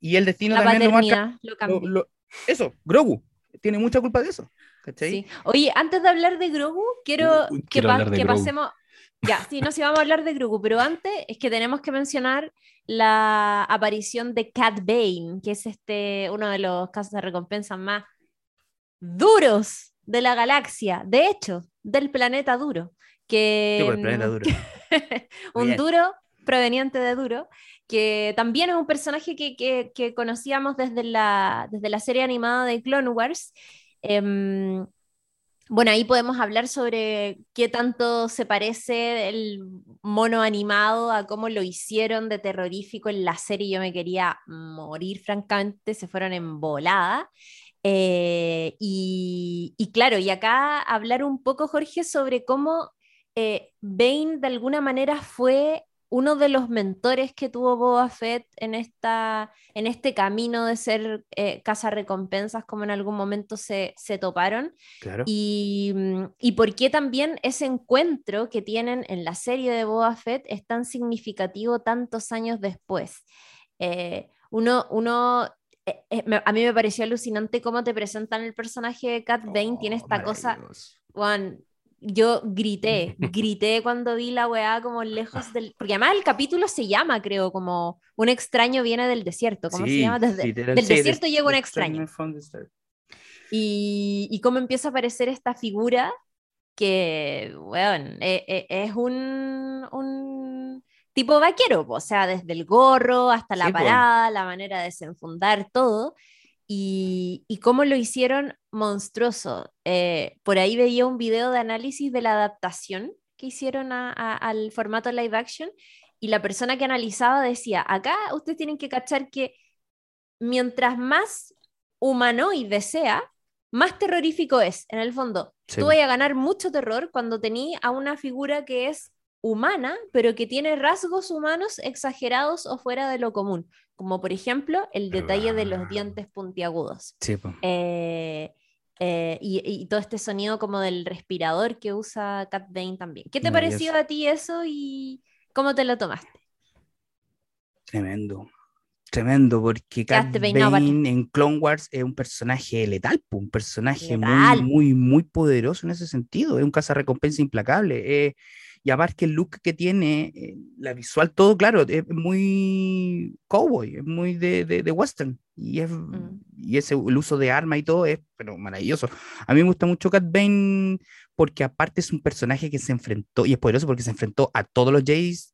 Y el destino La también lo marca. lo lo- lo- eso, Grogu. Tiene mucha culpa de eso. ¿Cachai? Sí. Oye, antes de hablar de Grogu, quiero, Uy, que, quiero pa- que Grogu. pasemos. Ya, sí, no, sí, vamos a hablar de Grogu, pero antes es que tenemos que mencionar la aparición de Cat Bane, que es este uno de los casos de recompensas más duros de la galaxia, de hecho, del planeta duro. Que, Sí, pues, el duro. un Bien. duro proveniente de Duro, que también es un personaje que, que- que conocíamos desde la, desde la serie animada de Clone Wars. Em, bueno, ahí podemos hablar sobre qué tanto se parece el mono animado a cómo lo hicieron de terrorífico en la serie. Yo me quería morir, francamente, se fueron en volada. Eh, y, y claro, y acá hablar un poco, Jorge, sobre cómo eh, Bane de alguna manera fue uno de los mentores que tuvo Boba Fett en, esta, en este camino de ser eh, recompensas, como en algún momento se, se toparon. Claro. Y, y por qué también ese encuentro que tienen en la serie de Boba Fett es tan significativo tantos años después. Eh, uno, uno eh, a mí me pareció alucinante cómo te presentan el personaje de Cat Bane, tiene Oh, esta cosa, maravilloso. Juan, yo grité, grité cuando vi la weá como lejos del... Porque además el capítulo se llama, creo, como Un extraño viene del desierto. ¿Cómo se Sí, llama? Desde, literal, del sí, desierto des- llega un extraño. Y, y cómo empieza a aparecer esta figura que, bueno, es un, un tipo vaquero, o sea, desde el gorro hasta la Sí, parada, la manera de desenfundar todo. Y, y cómo lo hicieron monstruoso. Eh, por ahí veía un video de análisis de la adaptación que hicieron a- a- al formato live action y la persona que analizaba decía, acá ustedes tienen que cachar que mientras más humanoide sea, más terrorífico es. En el fondo, Sí, tú vas a ganar mucho terror cuando tení a una figura que es humana, pero que tiene rasgos humanos exagerados o fuera de lo común, como por ejemplo el detalle de los Verdad. dientes puntiagudos. Sí. Eh, eh, y, y todo este sonido como del respirador que usa Cat Bane también. ¿Qué te pareció a ti eso y cómo te lo tomaste? Tremendo. Tremendo, porque Cat peinado, Bane en Clone Wars es un personaje letal, un personaje muy, Letal. muy, muy poderoso en ese sentido. Es un cazarrecompensa implacable. eh, y aparte el look que tiene, eh, la visual, todo claro, es muy cowboy, es muy de, de, de western. Y, es, Mm. y ese, el uso de arma y todo es pero maravilloso. A mí me gusta mucho Cat Bane porque aparte es un personaje que se enfrentó, y es poderoso porque se enfrentó a todos los Jays,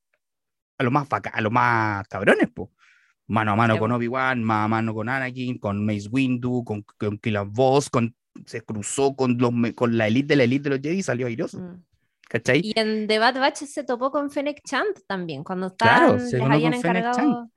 a los más, vaca- a los más cabrones, po. Mano a mano Sí, con. Obi-Wan, mano a mano con Anakin, con Mace Windu, con, con Killian Voss, con, se cruzó con, los, con la elite de la elite de los Jedi y salió airoso, Mm. ¿Cachai? Y en The Bad Batch se topó con Fennec Chant también, cuando Claro, estaban, se les habían encargado.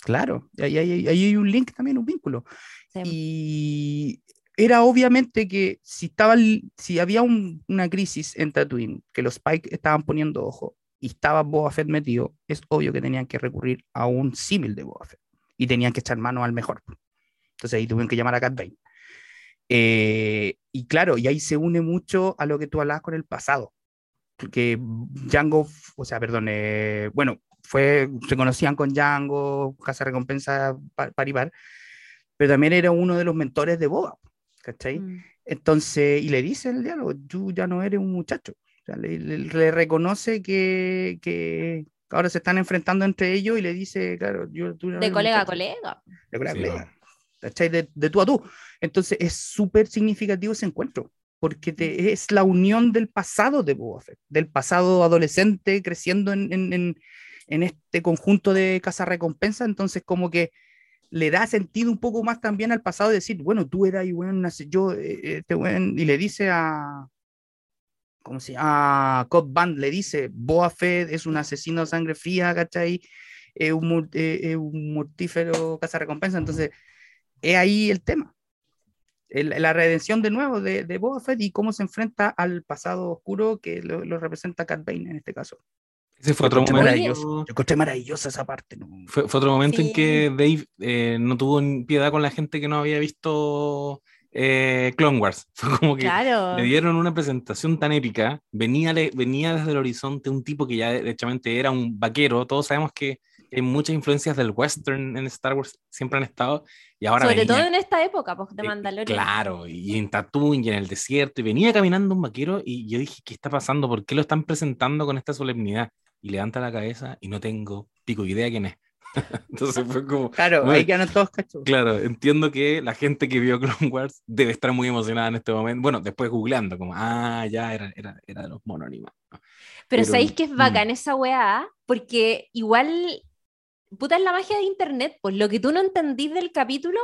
Claro, ahí, ahí- ahí hay un link también, un vínculo. Sí. Y era obviamente que si, estaba, si había un- una crisis en Tatooine, que los Pike estaban poniendo ojo y estaba Boba Fett metido, es obvio que tenían que recurrir a un símil de Boba Fett y tenían que echar mano al mejor. Entonces ahí tuvieron que llamar a Cat Bane. Eh, y claro, y ahí se une mucho a lo que tú hablabas con el pasado. Que Django, o sea, perdón, eh, bueno, fue, se conocían con Django, Casa Recompensa par, par y par, pero también era uno de los mentores de Boba, ¿cachai? Mm. Entonces, y le dice el diálogo, tú ya no eres un muchacho. O sea, le, le- le reconoce que, que ahora se están enfrentando entre ellos y le dice, claro, yo, tú ya no De colega a muchacho". colega. De colega a Sí, colega. ¿cachai? De, de tú a tú. Entonces, es súper significativo ese encuentro, porque te- es la unión del pasado de Boba Fett, del pasado adolescente creciendo en, en, en, en este conjunto de recompensa entonces como que le da sentido un poco más también al pasado de decir, bueno, tú eras y bueno, yo, eh, este weón", y le dice a, ¿cómo se llama? A Cobb Band le dice, Boa Fett es un asesino a sangre fría, ¿cachai? Es un, eh, un mortífero recompensa entonces es ahí el tema. El- la redención de nuevo de, de Boba Fett y cómo se enfrenta al pasado oscuro que lo, lo representa Cat Bane en este caso. Ese fue otro momento. maravilloso. Yo encontré maravillosa esa parte. ¿no? Fue, fue otro momento Sí. en que Dave eh, no tuvo piedad con la gente que no había visto eh, Clone Wars. Fue como que Claro. le dieron una presentación tan épica. Venía, le- venía desde el horizonte un tipo que ya derechamente era un vaquero. Todos sabemos que hay muchas influencias del western en Star Wars, siempre han estado. Y ahora Sobre venía- todo en esta época, pues, de eh, Mandalorian. Claro, y en Tatooine y en el desierto, y venía caminando un vaquero y yo dije, ¿qué está pasando? ¿Por qué lo están presentando con esta solemnidad? Y levanta la cabeza y no tengo pico idea quién es. Entonces fue como, Claro, Bueno. ahí quedan todos cachos. claro, entiendo que la gente que vio Clone Wars debe estar muy emocionada en este momento. Bueno, después googleando, como, ah, ya era, era, era de los monos animados. Pero, Pero, ¿sabéis que es mm. bacán esa weá? Porque igual, puta es la magia de Internet, pues lo que tú no entendís del capítulo,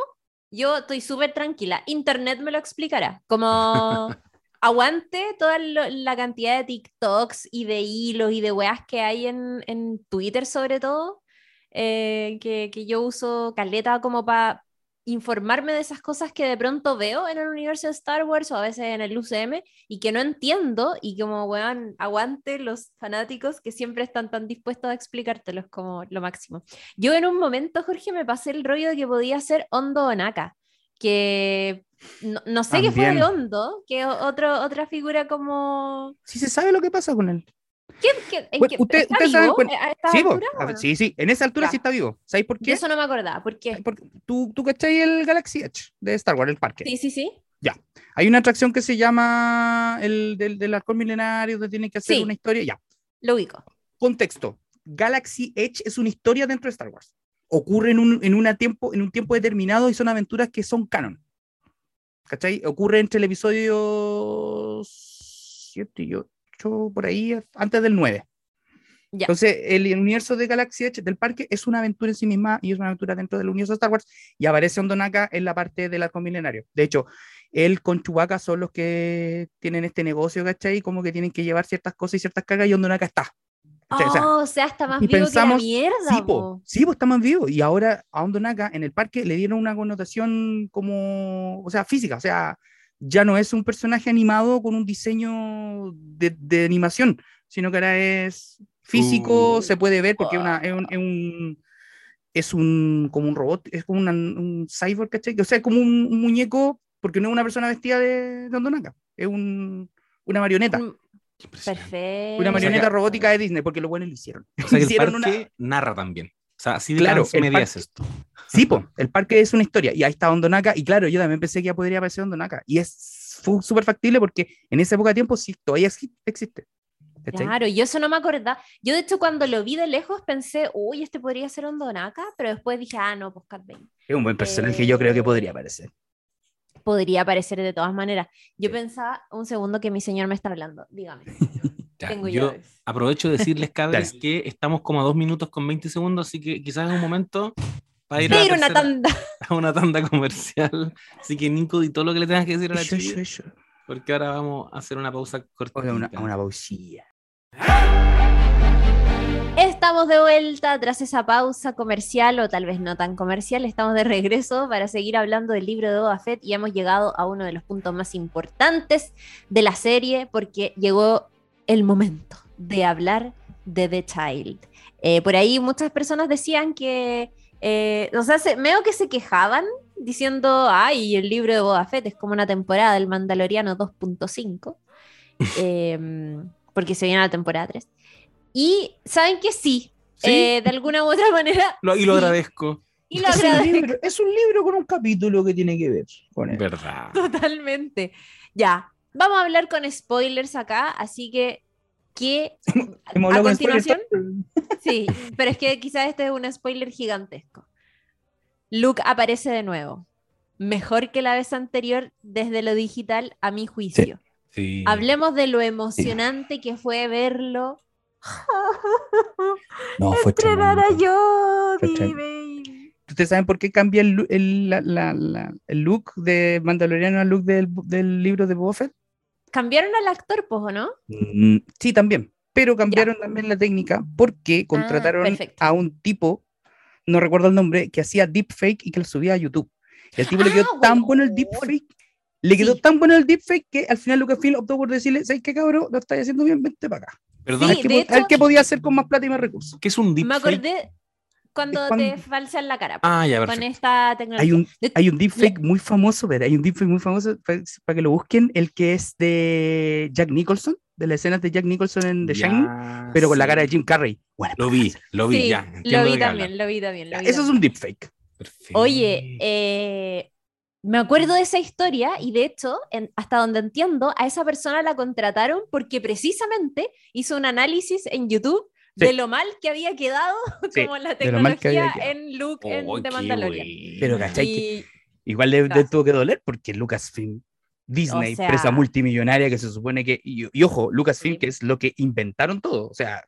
yo estoy súper tranquila. Internet me lo explicará. Como aguante toda lo- la cantidad de TikToks y de hilos y de weas que hay en, en Twitter sobre todo, eh, que, que yo uso caleta como para informarme de esas cosas que de pronto veo en el universo de Star Wars o a veces en el UCM y que no entiendo y como, weón, aguante los fanáticos que siempre están tan dispuestos a explicártelos como lo máximo. Yo en un momento, Jorge, me pasé el rollo de que podía ser Hondo Onaka, que no, no sé qué fue de. Hondo, que otro, otra figura como... Sí se sabe lo que pasa con él. ¿Quién, quién- en Bueno, qué- usted- ¿Está usted sabe vivo cuál- a esta Sí, altura, no? sí, sí, en esa altura Ya. sí está vivo. ¿Sabes por qué? eso no me acordaba. ¿Por qué? Porque tú, tú cachai el Galaxy Edge de Star Wars, el parque. Sí, sí, sí. Hay una atracción que se llama el del, del halcón milenario, donde tienen que hacer Sí. una historia. Ya, Lo ubico. contexto. Galaxy Edge es una historia dentro de Star Wars. Ocurre en un, en una tiempo, en un tiempo determinado y son aventuras que son canon. ¿Cachai? Ocurre entre el episodio 7 y 8, por ahí, antes del 9. Ya. Entonces, el universo de Galaxy Edge del parque es una aventura en sí misma y es una aventura dentro del universo de Star Wars. Y aparece Ondonaka en la parte del arco milenario. De hecho, él con Chewbacca son los que tienen este negocio, ¿cachai? Como que tienen que llevar ciertas cosas y ciertas cargas y Ondonaka está. ¿cachai? O sea, Oh, o sea, está más vivo pensamos- que la mierda. Sí, po. sí, po, está más vivo. Y ahora a Ondonaka en el parque le dieron una connotación como, o sea, física. O sea, ya no es un personaje animado con un diseño de, de animación, sino que ahora es físico, Uh. se puede ver porque es, una- es un, es un- es un- como un robot, es como una- un cyborg, ¿cachai? O sea, es como un, un muñeco, porque no es una persona vestida de, de Ondonaka, es un- una marioneta. Mm. Perfecto. Una marioneta que- robótica de Disney, porque lo buenos lo hicieron. O sea, que el Hicieron parque una- narra también. O sea, así de Claro, el parque- esto. Sí, po, el parque es una historia y ahí está Ondonaka y claro, yo también pensé que ya podría aparecer Ondonaka y es fue súper factible porque en esa época de tiempo sí, todavía exi- existe. ¿cachai? Claro, yo eso no me acordaba. Yo, de hecho, cuando lo vi de lejos pensé, uy, este podría ser Ondonaka, pero después dije, ah, no, pues Cat Bane. Es un buen personaje, yo creo que podría aparecer. Podría aparecer de todas maneras. Yo pensaba un segundo que mi señor me está hablando. Dígame. Ya, Tengo yo llaves. aprovecho de decirles, cabres, que estamos como a dos minutos con 20 segundos, así que quizás es un momento para ir a, una tercera- tanda. a una tanda comercial. Así que, Nico, di todo lo que le tengas que decir a la chica, porque ahora vamos a hacer una pausa corta. Una, una pausilla. Estamos de vuelta tras esa pausa comercial o tal vez no tan comercial. Estamos de regreso para seguir hablando del libro de Boba Fett y hemos llegado a uno de los puntos más importantes de la serie porque llegó el momento de hablar de The Child. Eh, por ahí muchas personas decían que, eh, o sea, se, veo que se quejaban diciendo, ay, el libro de Boba Fett es como una temporada del Mandaloriano 2.5, em, porque se viene la temporada 3. Y saben que sí, Sí. eh, de alguna u otra manera. Lo- y lo sí, agradezco. Y lo es, un agradezco libro, es un libro con un capítulo que tiene que ver con él. Verdad. totalmente. Ya, vamos a hablar con spoilers acá, así que, Hemos A continuación, Sí, pero es que quizás este es un spoiler gigantesco. Luke aparece de nuevo. Mejor que la vez anterior desde lo digital, a mi juicio. Sí. Hablemos de lo emocionante que fue verlo. No, fue Entrenar a baby. ¿Ustedes saben por qué cambia el, el, la- la- la- el look de Mandaloriano al look del, del libro de Boba Fett? Cambiaron al actor, pues, ¿o no? Mm, Sí, también. Pero cambiaron también la técnica porque contrataron perfecto. a un tipo, no recuerdo el nombre, que hacía deepfake y que lo subía a YouTube. Al tipo le quedó Ah, tan bueno el deepfake, le quedó Sí. tan bueno el deepfake que al final Lucasfilm optó por decirle, ¿sabes qué cabrón? Lo estáis haciendo bien, vente para acá. Perdón, Sí, a ver qué de po- a ver hecho- qué podía hacer con más plata y más recursos. ¿qué es un Me deepfake? acordé. Cuando, te falsean la cara. Ah, ya, con esta tecnología. Hay un, hay un deepfake muy famoso, pero hay un deepfake muy famoso para que lo busquen, el que es de Jack Nicholson, de las escenas de Jack Nicholson en The Shining, pero con la sí. cara de Jim Carrey. Bueno, Lo vi, lo vi, Sí, ya. lo vi también, lo vi también. lo vi eso es un deepfake. Perfecto. Oye, eh, me acuerdo de esa historia y de hecho, en- hasta donde entiendo, a esa persona la contrataron porque precisamente hizo un análisis en YouTube Sí. de lo mal que había quedado Sí, como la que tecnología quedado. en Luke en Oh, The qué Mandalorian. buena. Pero, ¿cachai? que Y Igual le, le tuvo que doler porque Lucasfilm, Disney, O sea- empresa multimillonaria que se supone que. Y, y ojo, Lucasfilm, Sí. que es lo que inventaron todo. O sea,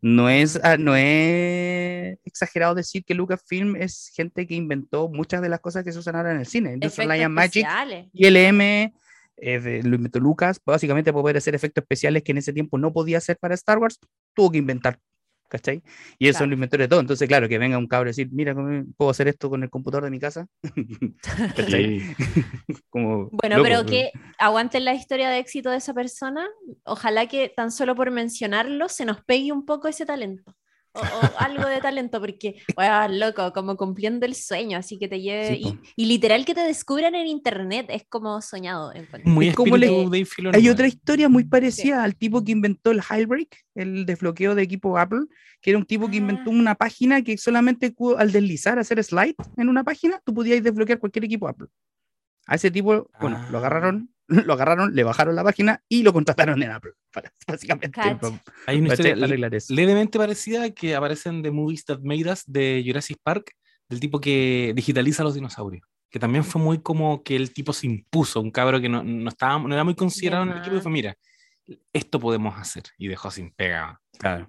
no es, ah, no es exagerado decir que Lucasfilm es gente que inventó muchas de las cosas que se usan ahora en el cine. Light and Magic. ILM, eh, de- lo inventó Lucas, básicamente para poder hacer efectos especiales que en ese tiempo no podía hacer para Star Wars, tuvo que inventar. ¿Cachai? Y eso Claro. son los inventores de todo. Entonces, claro, que venga un cabro a decir, mira, ¿cómo puedo hacer esto con el computador de mi casa. Como, Bueno, loco, pero que aguanten la historia de éxito de esa persona. Ojalá que tan solo por mencionarlo se nos pegue un poco ese talento. O, o algo de talento, porque, weón, loco, como cumpliendo el sueño, así que te lleve. Sí, y, y literal que te descubran en internet, es como soñado. encuentro. Muy Es como le- Filoni, Hay otra historia muy parecida al tipo que inventó el Jailbreak, el desbloqueo de equipo Apple, que era un tipo que inventó Ah. una página que solamente al deslizar, hacer slide en una página, tú podías desbloquear cualquier equipo Apple. A ese tipo, bueno, lo Ah. agarraron, lo agarraron, le bajaron la página y lo contrataron en Apple, para- básicamente. Hay una historia Para arreglar eso. levemente parecida que aparece en The Movies That Made Us de Jurassic Park, del tipo que digitaliza a los dinosaurios. Que también fue muy como que el tipo se impuso, un cabro que no, no, estaba, no era muy considerado en el equipo y fue, mira, esto podemos hacer. Y dejó sin pega. Claro.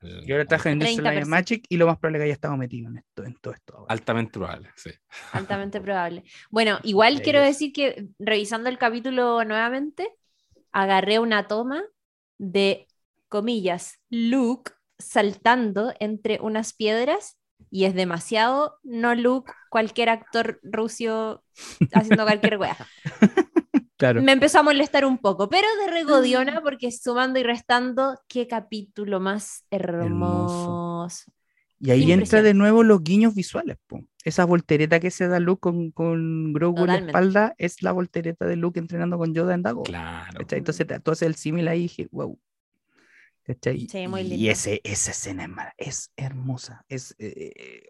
Al- Y ahora traje en 30 Industrial Light and Magic y lo más probable es que haya estado metido en esto, en todo esto. ahora. Altamente probable, sí. Altamente probable. Bueno, igual Sí, quiero es. decir que revisando el capítulo nuevamente, agarré una toma de, comillas, Luke saltando entre unas piedras y es demasiado no Luke, cualquier actor ruso haciendo cualquier wea. Claro. Me empezó a molestar un poco, pero de regodiona porque sumando y restando, qué capítulo más hermoso. Y ahí entra de nuevo los guiños visuales. po. Esa voltereta que se da Luke con, con Grogu en la Totalmente. espalda es la voltereta de Luke entrenando con Yoda en Dago. Claro. ¿cachai? Entonces te- tú haces el símil ahí y dije, wow. ¿Cachai? Sí, muy y ese, esa escena es, hermosa. Es, eh, eh.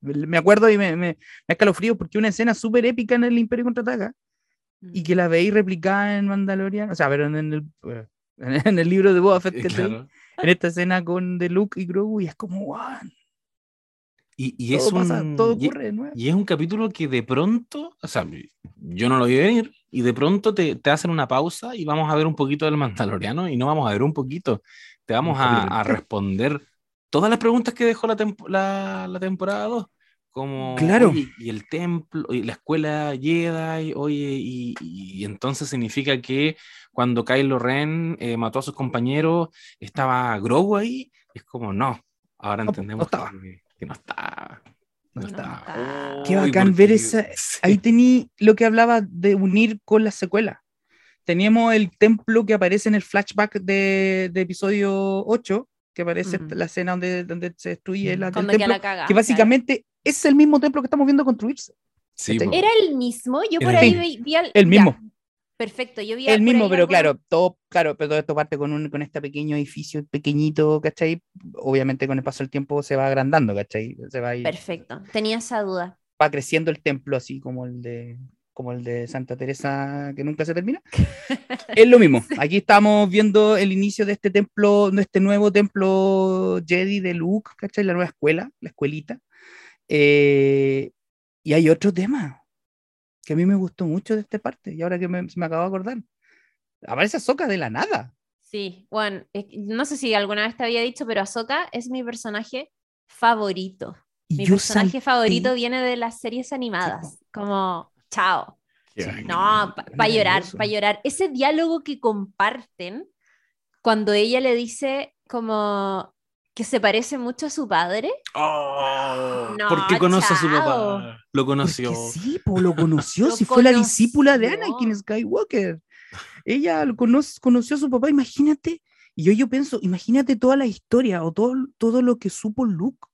Me acuerdo y me, me, me escalofrío porque una escena súper épica en el Imperio Contraataca y que la veis replicada en Mandalorian, o sea, pero en el, en el libro de Boba Fett, Eh, ¿cachai? claro. en esta escena con de Luke y Grogu y es como, wow, Y, y es todo, pasa, un, todo y- ocurre de nuevo. Y es un capítulo que de pronto, o sea, yo no lo vi venir, y de pronto te, te hacen una pausa y vamos a ver un poquito del Mandaloriano, y no vamos a ver un poquito, te vamos a, a responder todas las preguntas que dejó la, tempo- la, la temporada 2. Como, Claro. oye, y el templo, y la escuela Jedi, oye, y, y entonces significa que cuando Kylo Ren eh, mató a sus compañeros, estaba Grogu ahí, es como, no, ahora No, entendemos no estaba. que, que no está. No No estaba. está. Qué bacán porque- ver esa- sí. Ahí tení lo que hablaba de unir con la secuela. Teníamos el templo que aparece en el flashback de, de episodio 8, que aparece Ujú. la escena donde, donde se destruye la, el templo, la caga. que básicamente es el mismo templo que estamos viendo construirse. Sí. ¿Era el mismo? Yo por Era ahí el- vi, vi al- el ya, mismo. Perfecto, yo vi El mismo, pero claro, todo, claro, pero todo esto parte con, un, con este pequeño edificio pequeñito, ¿cachai? Obviamente con el paso del tiempo se va agrandando, ¿cachai? Se va, a ir- Perfecto, tenía esa duda. va creciendo el templo así como el de como el de Santa Teresa que nunca se termina. es lo mismo. Aquí estamos viendo el inicio de este templo, de este nuevo templo Jedi de Luke, ¿cachai? La nueva escuela, la escuelita. Eh, y hay otro tema que a mí me gustó mucho de esta parte y ahora que me, se me acabo de acordar. Aparece Ahsoka de la nada. Sí, bueno, no sé si alguna vez te había dicho, pero Ahsoka es mi personaje favorito. Mi yo personaje salté- favorito viene de las series animadas, como chao. No, para llorar, Maravilloso. para llorar. Ese diálogo que comparten cuando ella le dice como que se parece mucho a su padre. Oh, No, ¿Por qué conoce a su chao. papá? Lo conoció. Porque sí, po, lo conoció, Lo si fue la discípula de conoció. Anakin Skywalker. Ella lo cono- conoció a su papá, imagínate. Y yo, yo pienso, imagínate toda la historia o todo, todo lo que supo Luke,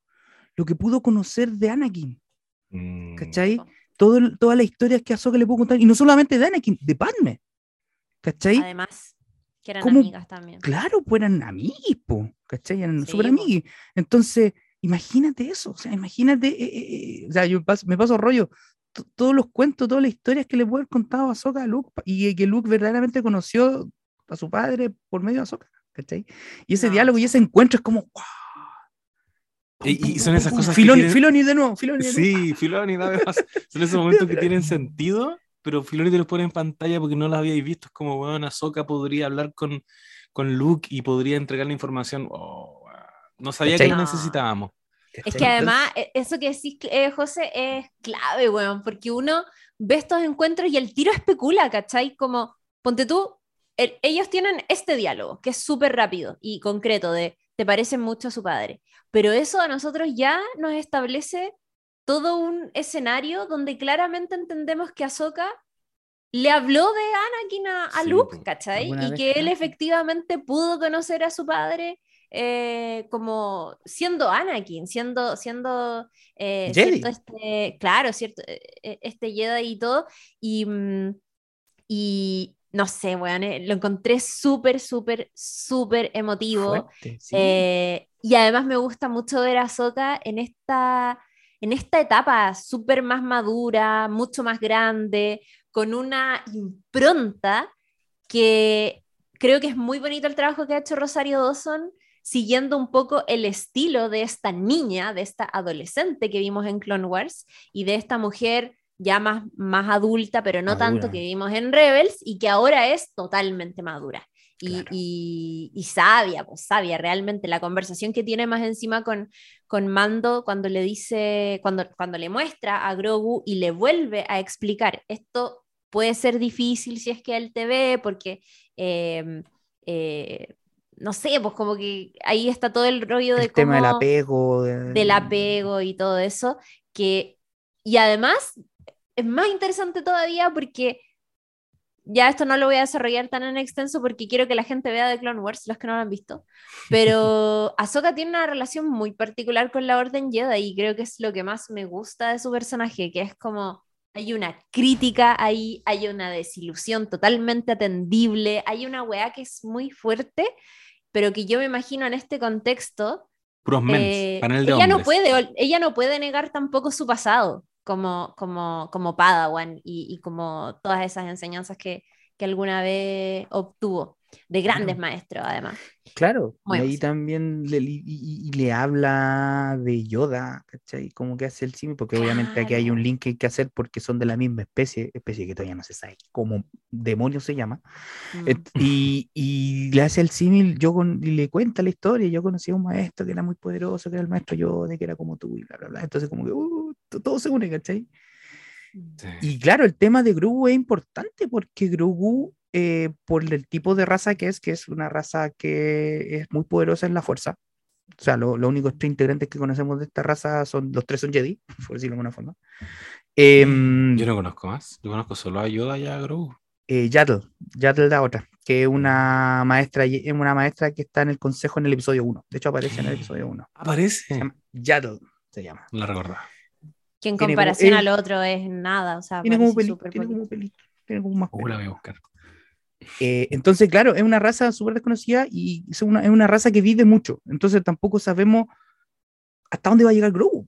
lo que pudo conocer de Anakin, Mm. ¿cachai? Todo, todas las historias que Ahsoka le pudo contar, y no solamente de Anakin, de Padme, ¿cachai? Además, que eran ¿Cómo? amigas también. Claro, pues eran amiguis, po, ¿cachai? Eran Sí, súper amiguis. Entonces, imagínate eso, o sea, imagínate, eh, eh, eh, o sea, yo me paso rollo, to- todos los cuentos, todas las historias que le puede haber contado Ahsoka a Luke, y que Luke verdaderamente conoció a su padre por medio de Ahsoka, ¿cachai? Y ese No, diálogo y sí. ese encuentro es como, ¡guau! Y, y son esas cosas que Filoni, tienen- Filoni de nuevo, Filoni de nuevo. Sí, Filoni, nada más. Son esos momentos que tienen sentido, pero Filoni te los pone en pantalla porque no los habíais visto. Es como, bueno, Ahsoka podría hablar con, con Luke y podría entregar la información. Oh, no sabía que lo No. necesitábamos. Es que además, e- eso que decís, eh, José, es clave, weón, porque uno ve estos encuentros y el tiro especula, ¿cachai? Como, ponte tú, el- ellos tienen este diálogo, que es súper rápido y concreto, de te parecen mucho a su padre, pero eso a nosotros ya nos establece todo un escenario donde claramente entendemos que Ahsoka le habló de Anakin a, a Sí, Luke. ¿cachai? Y que él efectivamente pudo conocer a su padre eh, como siendo Anakin, siendo, siendo eh, Jedi. cierto este, claro, cierto, eh, eh, este Jedi y todo, y, mm, y no sé, weón, eh, lo encontré súper, súper, súper emotivo. Fuerte, sí. Eh, y además me gusta mucho ver a Ahsoka en esta, en esta etapa súper más madura, mucho más grande, con una impronta que creo que es muy bonito el trabajo que ha hecho Rosario Dawson, siguiendo un poco el estilo de esta niña, de esta adolescente que vimos en Clone Wars y de esta mujer ya más, más adulta, pero no tanto que vimos en Rebels y que ahora es totalmente madura. Y, Claro. y- y sabia, pues sabia, realmente la conversación que tiene más encima con, con Mando cuando le dice, cuando, cuando le muestra a Grogu y le vuelve a explicar, esto puede ser difícil si es que él te ve, porque, eh, eh, no sé, pues como que ahí está todo el rollo de el tema del cómo- apego. de- del apego y todo eso, que, y además es más interesante todavía porque ya esto no lo voy a desarrollar tan en extenso porque quiero que la gente vea de Clone Wars, los que no lo han visto, pero Ahsoka tiene una relación muy particular con la Orden Jedi y creo que es lo que más me gusta de su personaje, que es como hay una crítica ahí, hay una desilusión totalmente atendible, hay una weá que es muy fuerte, pero que yo me imagino en este contexto Puros mens, eh, panel de ella, no puede, ella no puede negar tampoco su pasado como, como, como Padawan y, y como todas esas enseñanzas que, que alguna vez obtuvo, de grandes Claro. maestros además. Claro, Muy y ahí también le, y, y- y le habla de Yoda, ¿cachai? Como que hace el símil, porque obviamente aquí hay un link que hay que hacer porque son de la misma especie, especie que todavía no se sabe cómo demonios se llama. Mm. Y, y le hace el símil, yo con, y le cuenta la historia, yo conocí a un maestro que era muy poderoso, que era el maestro Yoda, que era como tú, y bla, bla, bla. Entonces como que uh, to- todo se une, ¿cachai? Sí. Y claro, el tema de Grogu es importante porque Grogu, eh, por el tipo de raza que es, que es una raza que es muy poderosa en la fuerza. O sea, lo- los únicos tres integrantes que conocemos de esta raza son, los tres son Jedi, por decirlo de alguna forma. Em, Yo no conozco más. Yo conozco solo a Yoda y a Grogu. eh, Yaddle, Yaddle la otra, que es una maestra, es una maestra que está en el consejo en el episodio 1. De hecho, aparece en el episodio 1. Se Aparece. llama Yaddle, se llama. La recordaba. que en como- comparación eh, al otro es nada, o sea, Tiene como, peli, tiene como peli, tiene como más Uh, la voy a buscar. Eh, entonces, claro, es una raza súper desconocida y es una, es una raza que vive mucho. Entonces tampoco sabemos hasta dónde va a llegar Grogu.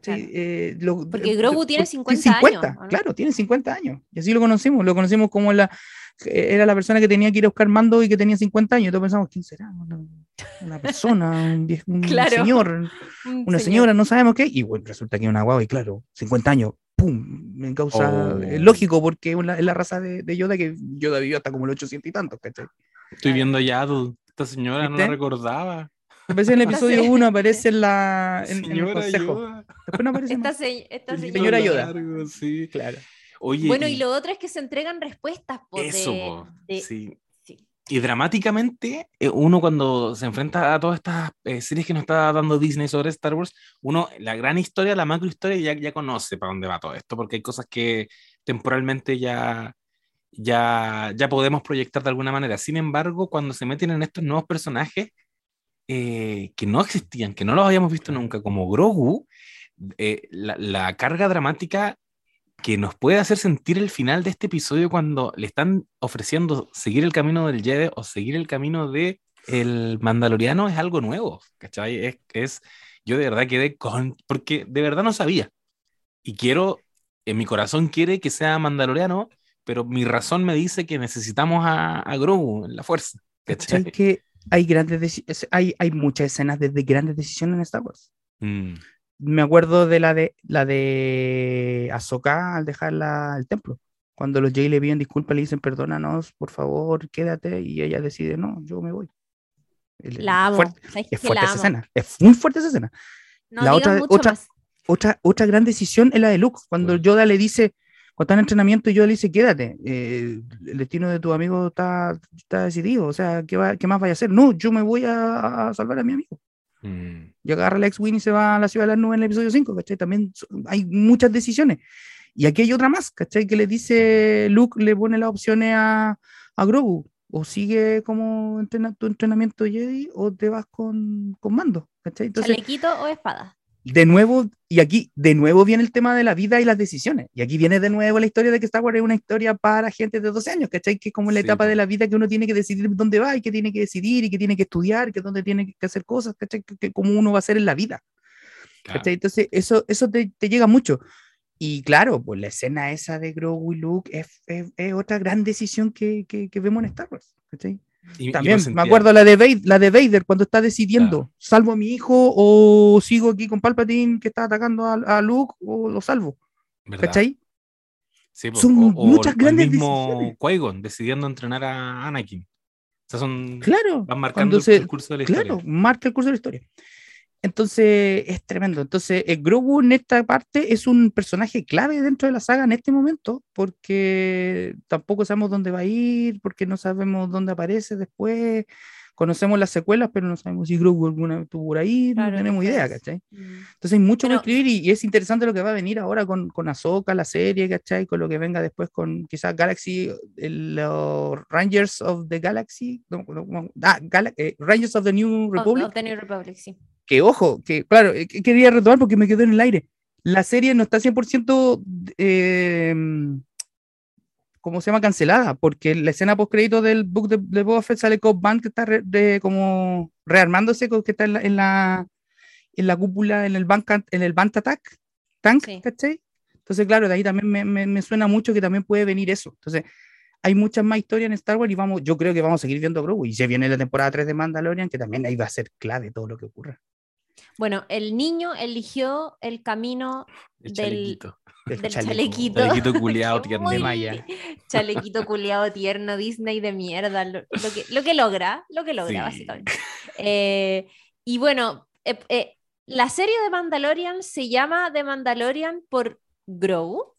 Claro. Eh, lo- Porque eh, Grogu tiene por- 50 años, ¿o no? Claro, tiene 50 años. Y así lo conocimos. Lo conocimos como la, era la persona que tenía que ir a buscar mando y que tenía 50 años. Todos pensamos, ¿quién será? Una, una persona, un, vie- un Claro. señor, Un una señor. señora, no sabemos qué. Y bueno, resulta que es una guagua y claro, 50 años. ¡Pum! Me causa Oh. es lógico porque es la, es la raza de, de Yoda que Yoda vivió hasta como el 800 y tantos, ¿cachai? Estoy viendo ya, esta señora no la ¿Viste? recordaba. Aparece en el episodio se- 1, aparece en, la, en, en el Señora consejo. Yoda. Después no aparece Esta, se- esta señora. Señora Yoda. largo, sí. Claro. Oye, Bueno, y y- lo otro es que se entregan respuestas po, eso, de- po, de- sí. Y dramáticamente, eh, uno cuando se enfrenta a todas estas eh, series que nos está dando Disney sobre Star Wars, uno la gran historia, la macro historia, ya, ya conoce para dónde va todo esto, porque hay cosas que temporalmente ya, ya, ya podemos proyectar de alguna manera. Sin embargo, cuando se meten en estos nuevos personajes, eh, que no existían, que no los habíamos visto nunca, como Grogu, eh, la, la carga dramática que nos puede hacer sentir el final de este episodio cuando le están ofreciendo seguir el camino del Jedi o seguir el camino de el Mandaloriano es algo nuevo, ¿cachai? Es, es, yo de verdad quedé con, porque de verdad no sabía. Y quiero, en mi corazón quiere que sea Mandaloriano, pero mi razón me dice que necesitamos a, a Grogu en la fuerza. ¿Cachai? ¿cachai? que hay grandes hay, hay muchas escenas de, de grandes decisiones en Star Wars. Mm, Me acuerdo de la de la de Ahsoka al dejar la- el templo. Cuando los Jay le piden disculpas, le dicen perdónanos, por favor, quédate, y ella decide, no, yo me voy. La amo. fuerte- ¿sabes es que fuerte la esa escena, es muy fuerte esa escena. No La otra- mucho otra- más. Otra, otra gran decisión es la de Luke, cuando Bueno. Yoda le dice, cuando está en entrenamiento, Yoda le dice, quédate, eh, el destino de tu amigo está, está decidido, o sea, ¿qué, va- qué más vaya a hacer? No, yo me voy a, a salvar a mi amigo. Mm, Y agarra la X-Wing y se va a la ciudad de las nubes en el episodio 5, ¿cachai? También hay muchas decisiones. Y aquí hay otra más, ¿cachai? Que le dice, Luke le pone las opciones a, a Grogu, o sigue como entrena, tu entrenamiento Jedi, o te vas con, con mando, ¿cachai? Entonces, ¿Chalequito o espada? De nuevo, y aquí de nuevo viene el tema de la vida y las decisiones. Y aquí viene de nuevo la historia de que Star Wars es una historia para gente de 12 años, ¿cachai? Que es como la Sí, etapa de la vida que uno tiene que decidir dónde va y que tiene que decidir y que tiene que estudiar, que dónde tiene que hacer cosas, ¿cachai? Que, que cómo uno va a hacer en la vida, claro. ¿cachai? Entonces, eso, eso te, te llega mucho. Y claro, pues la escena esa de Grogu y Luke es, es- es otra gran decisión que, que, que vemos en Star Wars, ¿cachai? Y- También me acuerdo la de, Vader, la de Vader cuando está decidiendo, Claro. ¿salvo a mi hijo o sigo aquí con Palpatine que está atacando a, a Luke o lo salvo? ¿verdad? ¿Cachai? Sí, Son o- o muchas el grandes mismo decisiones. Decidiendo entrenar a Anakin. O sea, son, Claro, van marcando el, se- el curso de la claro, historia. marca el curso de la historia. Entonces es tremendo. Entonces, el Grogu en esta parte es un personaje clave dentro de la saga en este momento, porque tampoco sabemos dónde va a ir, porque no sabemos dónde aparece después. Conocemos las secuelas, pero no sabemos si Grogu alguna vez estuvo por ahí, Claro, no tenemos idea, ¿cachai? Mm. Entonces hay mucho Pero- que escribir y, y es interesante lo que va a venir ahora con, con Ahsoka, la serie, ¿cachai? Con lo que venga después con quizás Galaxy, el, los Rangers of the Galaxy, no, no, ah, Gala- eh, Rangers of the New Of- Republic, of the New Republic, sí. Que ojo, que claro, eh, que quería retomar porque me quedó en el aire. La serie no está 100% eh, ¿cómo se llama? Cancelada, porque la escena post crédito del book de, de Boba Fett sale Cobb Band que está re- de- como rearmándose, que está en la, en la, en la cúpula, en el Bank, en el Bant Attack, Tank, Sí. ¿cachai? Entonces, claro, de ahí también me, me- me suena mucho que también puede venir eso. Entonces, hay muchas más historias en Star Wars y vamos, yo creo que vamos a seguir viendo Grogu. Y se viene la temporada 3 de Mandalorian, que también ahí va a ser clave todo lo que ocurra. Bueno, el niño eligió el camino El del, del chalequito. Chalequito culiado tierno. De Maya. Chalequito culiado tierno, Disney de mierda, lo, lo que, lo que logra, lo que logra, Sí. básicamente. Eh, y bueno, eh, eh, la serie de Mandalorian se llama The Mandalorian por Grogu.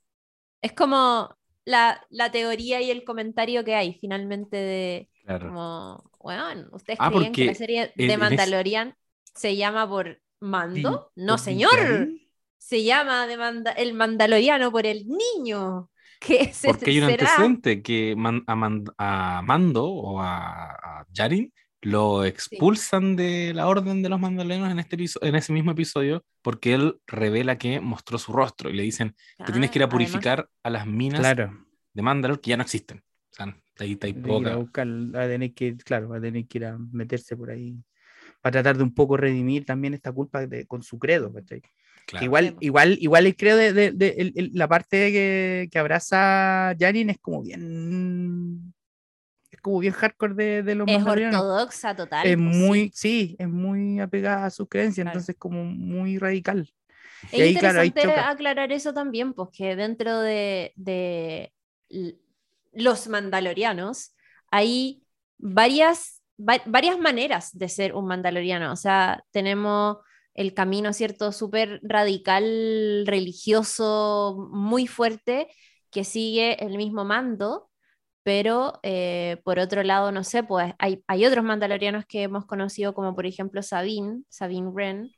Es como la, la teoría y el comentario que hay finalmente de, Claro. como, bueno, ¿ustedes Ah, creían que la serie de Mandalorian se llama por Mando? No, ¿Por señor. Se llama de Manda- el Mandaloriano por el niño. Que se, Porque hay un será- antecedente que man- a, Man- a Mando o a, a Yarin lo expulsan de la orden de los mandalorianos en, este en ese mismo episodio porque él revela que mostró su rostro y le dicen te tienes que ir a Ah, además, purificar a las minas Claro. de Mandalor que ya no existen. O sea, ahí está ahí a poca. buscar, va a tener que, claro, va a tener que ir a meterse por ahí para tratar de un poco redimir también esta culpa de, con su credo, ¿cachai? Claro. Igual, Sí, po. igual, igual el credo de, de- de- la parte que, que abraza Yarin es como bien es como bien hardcore de, de los Es ortodoxa total. Es pues, sí. muy, sí, es muy apegada a sus creencias, Claro. entonces como muy radical. Es Y ahí, claro, interesante choca. aclarar eso también, pues que dentro de, de los mandalorianos hay varias, va- varias maneras de ser un mandaloriano. O sea, tenemos el camino, ¿cierto? Súper radical, religioso, muy fuerte, que sigue el mismo mando, pero eh, por otro lado, no sé, pues hay, hay otros mandalorianos que hemos conocido, como por ejemplo Sabine, Sabine Wren,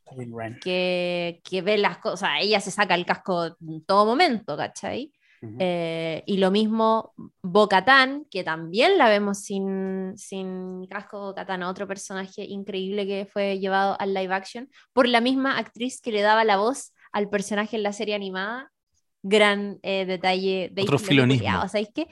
que, que ve las cosas, ella se saca el casco en todo momento, ¿cachai? Ujú. Eh, y lo mismo Bocatán, que también la vemos sin, sin casco Bocatán, otro personaje increíble que fue llevado al live action por la misma actriz que le daba la voz al personaje en la serie animada. Gran eh, detalle de Otro filonismo. culiao, ¿sabéis qué?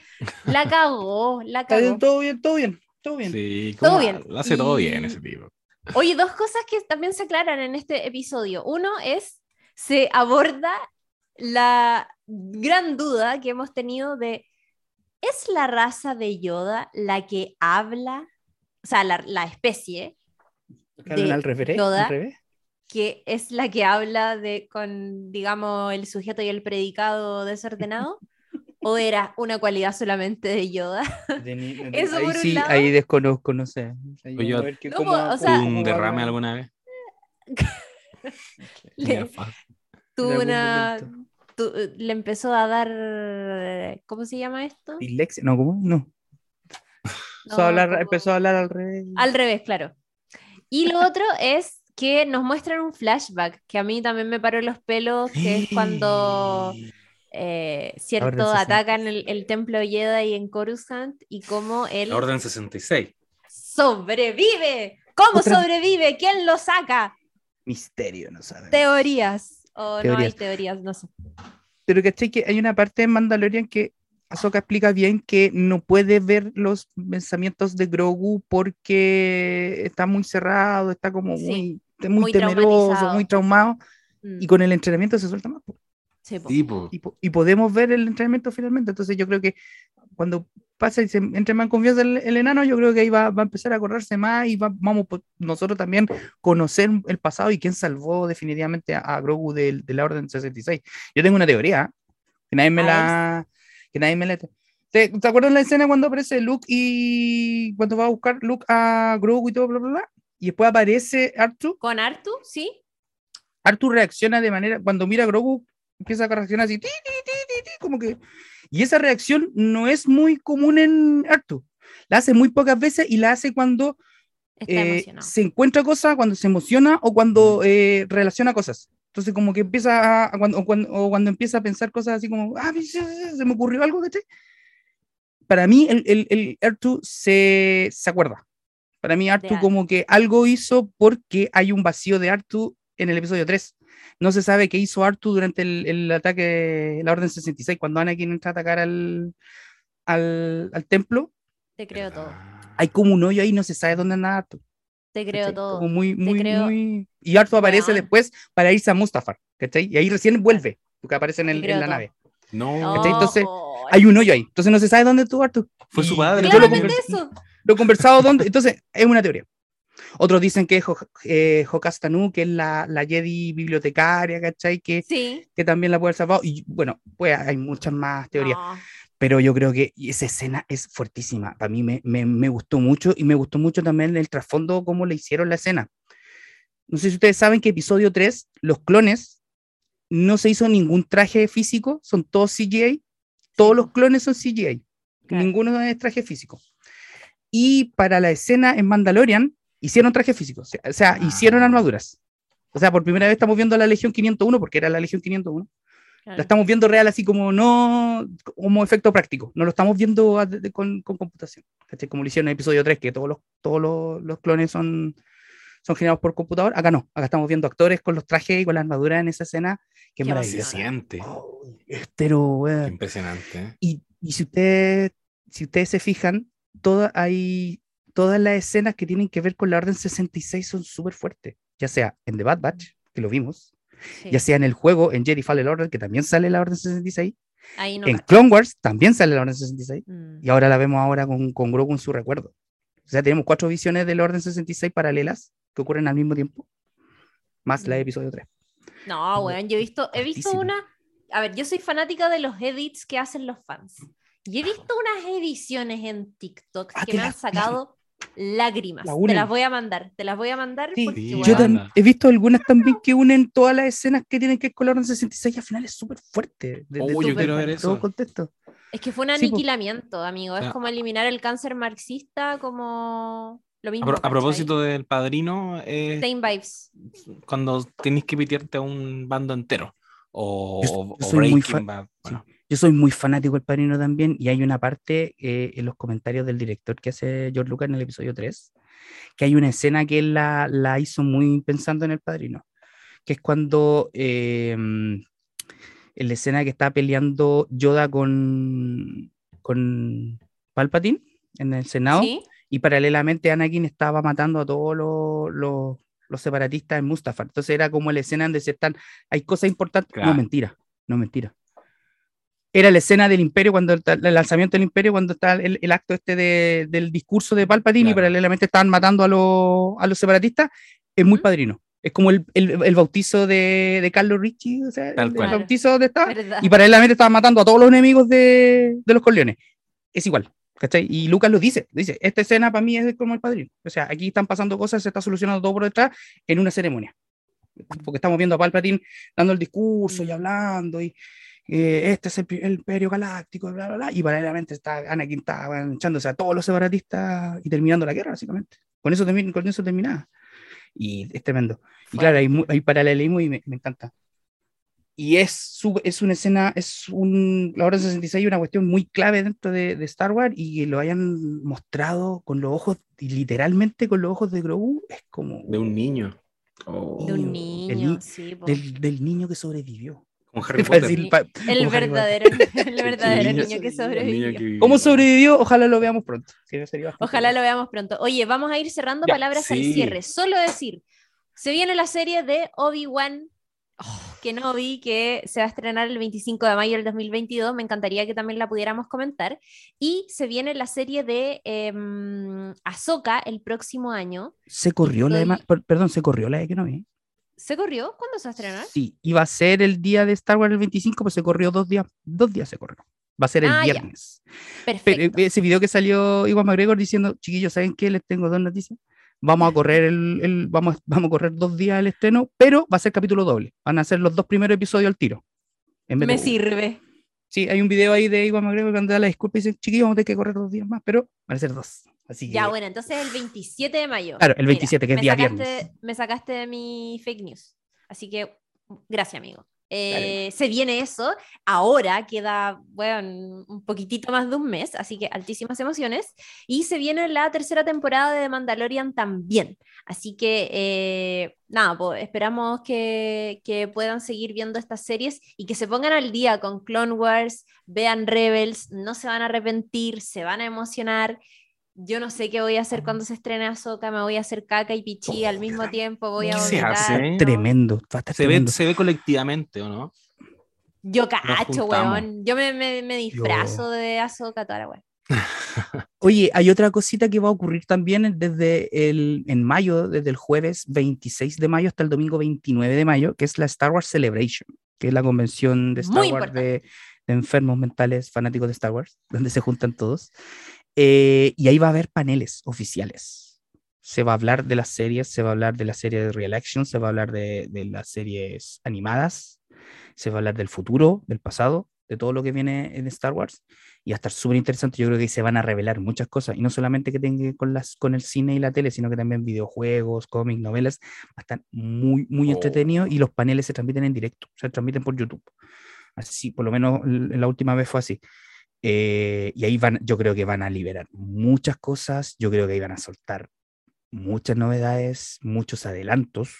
La cagó, la Está bien, cagó. todo bien, todo bien, todo bien. Sí, Todo ¿cómo bien. Lo hace todo Y- bien ese tipo. Oye, dos cosas que también se aclaran en este episodio. Uno es, se aborda la gran duda que hemos tenido de, ¿es la raza de Yoda la que habla? O sea, la, la especie ¿Que hablan de al revés? Yoda. ¿Al revés? que es la que habla de con, digamos, el sujeto y el predicado desordenado? ¿O era una cualidad solamente de Yoda? De ni- de- Eso ahí por un sí, lado. ahí desconozco, no sé. Ahí Oye, vamos a ver que no, cómo- o sea- ¿Tuvo cómo un derrame alguna vez? Le- tuvo una... tu- le empezó a dar... ¿Cómo se llama esto? Dislexia, no, ¿cómo? No. Empezó, a hablar, como- empezó a hablar al revés. Al revés, claro. Y lo otro es que nos muestran un flashback, que a mí también me paró los pelos, que es cuando eh, cierto 66. atacan el, el templo Jedi en Coruscant y cómo él La Orden 66. sobrevive. ¿Cómo Otra- sobrevive? ¿Quién lo saca? Misterio, no sabemos. Teorías. O no hay Teorías. teorías, no sé. Pero ¿cachai? Que hay una parte en Mandalorian que Ahsoka explica bien que no puede ver los pensamientos de Grogu porque está muy cerrado, está como Sí, muy, muy, muy temeroso, muy traumado. Mm, Y con el entrenamiento se suelta más. po. sí, po. Tipo. Y, po- y podemos ver el entrenamiento finalmente. Entonces yo creo que cuando pasa y se entre más en confianza el, el enano, yo creo que ahí va, va a empezar a correrse más y va- vamos po- nosotros también conocer el pasado y quién salvó definitivamente a, a Grogu del- de, la Orden 66. Yo tengo una teoría, que nadie me la... Que nadie me la... ¿Te, ¿Te acuerdas la escena cuando aparece Luke y cuando va a buscar Luke a Grogu y todo, bla, bla, bla? Y después aparece Artu. ¿Con Artu? Sí. Artu reacciona de manera, cuando mira a Grogu, empieza a reaccionar así, ti, ti, ti, como que... Y esa reacción no es muy común en Artu. La hace muy pocas veces y la hace cuando eh, se encuentra cosas, cuando se emociona o cuando eh, relaciona cosas. Entonces como que empieza a, a cuando, o, cuando, o cuando empieza a pensar cosas así como, ah, se me ocurrió algo, ¿cachai? Para mí el, el, el Artu se, se acuerda. Para mí Artu como que algo hizo porque hay un vacío de Artu en el episodio 3. No se sabe qué hizo Artu durante el, el ataque de la Orden 66, cuando Anakin entra a atacar al, al, al templo. Te creo todo. Hay como un hoyo ahí, no se sabe dónde anda Artu. Te creo ¿cachai? todo. Como muy, muy, creo- muy... Y Artu aparece Weón. después para irse a Mustafar, ¿cachai? Y ahí recién vuelve, porque aparece en, el- en la todo. nave. No. ¿Cachai? Entonces, Oh, Hay un hoyo ahí, entonces no se sabe dónde estuvo Artu. Fue su padre. yo lo, Claramente convers- eso. lo he conversado dónde, entonces es una teoría. Otros dicen que es Ho- eh, que es la, la Jedi bibliotecaria, ¿cachai? Que, Sí. que también la puede haber salvado. Y bueno, pues hay muchas más teorías. No. pero yo creo que esa escena es fuertísima. Para mí me, me, me gustó mucho y me gustó mucho también el trasfondo, cómo le hicieron la escena. No sé si ustedes saben que episodio 3, los clones, no se hizo ningún traje físico, son todos CGI. Todos los clones son CGI, Claro. ninguno es traje físico. Y para la escena en Mandalorian, hicieron traje físico, o sea, sea, hicieron Ah. armaduras. O sea, por primera vez estamos viendo a la Legión 501, porque era la Legión 501 Claro. la estamos viendo real así como no como efecto práctico, no lo estamos viendo a- de- con, con computación, ¿cachai? como lo hicieron en el episodio 3, que todos los, todos los, los clones son, son generados por computador, acá no, acá estamos viendo actores con los trajes y con la armadura en esa escena, Qué Se maravillosa. siente. Oh, pero. Qué impresionante. ¿eh? Y, y si, ustedes, si ustedes se fijan, toda, hay, todas las escenas que tienen que ver con la Orden 66 son súper fuertes, ya sea en The Bad Batch, que lo vimos, Sí. ya sea en el juego, en Jedi Fallen Order, que también sale la Orden 66, Ahí no. en cacho. Clone Wars también sale la Orden 66 Mm. y ahora la vemos ahora con, con Grogu en su recuerdo. O sea, tenemos cuatro visiones de la Orden 66 paralelas que ocurren al mismo tiempo, más la de Mm. episodio 3. No, weón, yo he visto, he visto una. A ver, yo soy fanática de los edits que hacen los fans. Y he visto unas ediciones en TikTok Ah, que me han sacado lágrimas. la te las voy a mandar, te las voy a mandar Sí, porque, Sí, Yo weón, tam- Anda. he visto algunas también que unen todas las escenas que tienen que ver con la Orden 66 y al final es súper fuerte. de- de- Oh, de- yo Súper quiero ver fuerte. todo eso. contexto. es que fue un Sí, aniquilamiento, amigo. Es Ah. como eliminar el cáncer marxista, como lo A, mismo. pro- a ¿cachai? propósito del padrino, eh, Same vibes. cuando tenés que pitearte a un bando entero. O, Yo- o- yo o soy muy Breaking fan- Bad. Bueno, Yo soy muy fanático del Padrino también y hay una parte eh, en los comentarios del director que hace George Lucas en el episodio 3, que hay una escena que él la, la hizo muy pensando en el Padrino, que es cuando eh, en la escena que está peleando Yoda con, con Palpatine en el Senado ¿Sí? y paralelamente Anakin estaba matando a todos los, los, los separatistas en Mustafar. Entonces era como la escena donde se están, hay cosas importantes. Claro. No, mentira, no, mentira. Era la escena del imperio, cuando el, el lanzamiento del imperio, cuando está el, el acto este de- del discurso de Palpatine y Claro. paralelamente estaban matando a, los, a los separatistas, es muy padrino. Es como el, el, el bautizo de, de Carlos Ricci, o sea, Tal el, cual. el bautizo donde está, ¿Verdad? y paralelamente estaban matando a todos los enemigos de, de los Corleones. Es igual, ¿cachai? Y Lucas lo dice, dice, esta escena para mí es como el padrino. O sea, aquí están pasando cosas, se está solucionando todo por detrás en una ceremonia. Porque estamos viendo a Palpatine dando el discurso y hablando, y eh, este es el, el imperio galáctico, bla, bla, bla, y paralelamente está Anakin está echándose a todos los separatistas y terminando la guerra, básicamente. Con eso, con eso terminaba. Y es tremendo. Y claro, hay, hay paralelismo y me, me encanta. Y es, su- es una escena, es un, la hora 66 una cuestión muy clave dentro de, de Star Wars y que lo hayan mostrado con los ojos, y literalmente con los ojos de Grogu, es como De un niño. Oh, De un niño, el niño, ni- sí. del, del niño que sobrevivió. Como Harry Para Potter. decir, pa- El verdadero, el verdadero El niño, que niño sobrevivió. que vivió. ¿Cómo sobrevivió? Ojalá lo veamos pronto. Sí, sería bastante Ojalá lo veamos pronto. Oye, vamos a ir cerrando Ya, palabras al cierre. Solo decir, se viene la serie de Obi-Wan oh, Kenobi que se va a estrenar el 25 de mayo del 2022. Me encantaría que también la pudiéramos comentar. Y se viene la serie de eh, Ahsoka el próximo año. Se corrió la de, perdón, se corrió la de que no vi. ¿Se corrió? ¿Cuándo se va a estrenar? Sí, iba a ser el día de Star Wars el 25, pues se corrió dos días, dos días se corrió. Va a ser el Ah, ya. viernes. Perfecto. Pero eh, ese video que salió Iwan McGregor diciendo, chiquillos, ¿saben qué? Les tengo dos noticias. Vamos a correr el, el- vamos, vamos a correr dos días el estreno, pero va a ser capítulo doble. Van a ser los dos primeros episodios al tiro. en vez Me sirve. Sí, hay un video ahí de Iwan McGregor cuando da la disculpa y dice, chiquillos, vamos a tener que correr dos días más, pero van a ser dos. Así que, Ya, bueno, entonces el 27 de mayo. Claro, el 27, que es día sacaste- viernes. Me sacaste de mi fake news. Así que, gracias, amigo. Eh, se viene eso. Ahora queda, bueno, un poquitito más de un mes, así que altísimas emociones. Y se viene la tercera temporada de The Mandalorian también. Así que, eh, nada, pues esperamos que, que puedan seguir viendo estas series y que se pongan al día con Clone Wars, vean Rebels, no se van a arrepentir, se van a emocionar. Yo no sé qué voy a hacer cuando se estrene Ahsoka, me voy a hacer caca y pichí al mismo tiempo, voy a ¿Qué se hace? no. Tremendo, va a estar Se ve, tremendo. se ve colectivamente, ¿o no? Yo cacho, weón. Yo me, me, me disfrazo de Ahsoka toda la weón. Oye, hay otra cosita que va a ocurrir también desde el, en mayo, desde el jueves 26 de mayo hasta el domingo 29 de mayo, que es la Star Wars Celebration, que es la convención de Star Muy Wars de, de enfermos mentales fanáticos de Star Wars, donde se juntan todos. Eh, y ahí va a haber paneles oficiales. Se va a hablar de las series, se va a hablar de la serie de Real Action, se va a hablar de, de las series animadas, se va a hablar del futuro, del pasado, de todo lo que viene en Star Wars y va a estar súper interesante. Yo creo que ahí se van a revelar muchas cosas, y no solamente que tenga con, las, con el cine y la tele, sino que también videojuegos, cómics, novelas. Va a estar muy, muy Oh. entretenido y los paneles se transmiten en directo, se transmiten por YouTube. Así, por lo menos la última vez fue así. Eh, y ahí van, yo creo que van a liberar muchas cosas, yo creo que ahí van a soltar muchas novedades, muchos adelantos.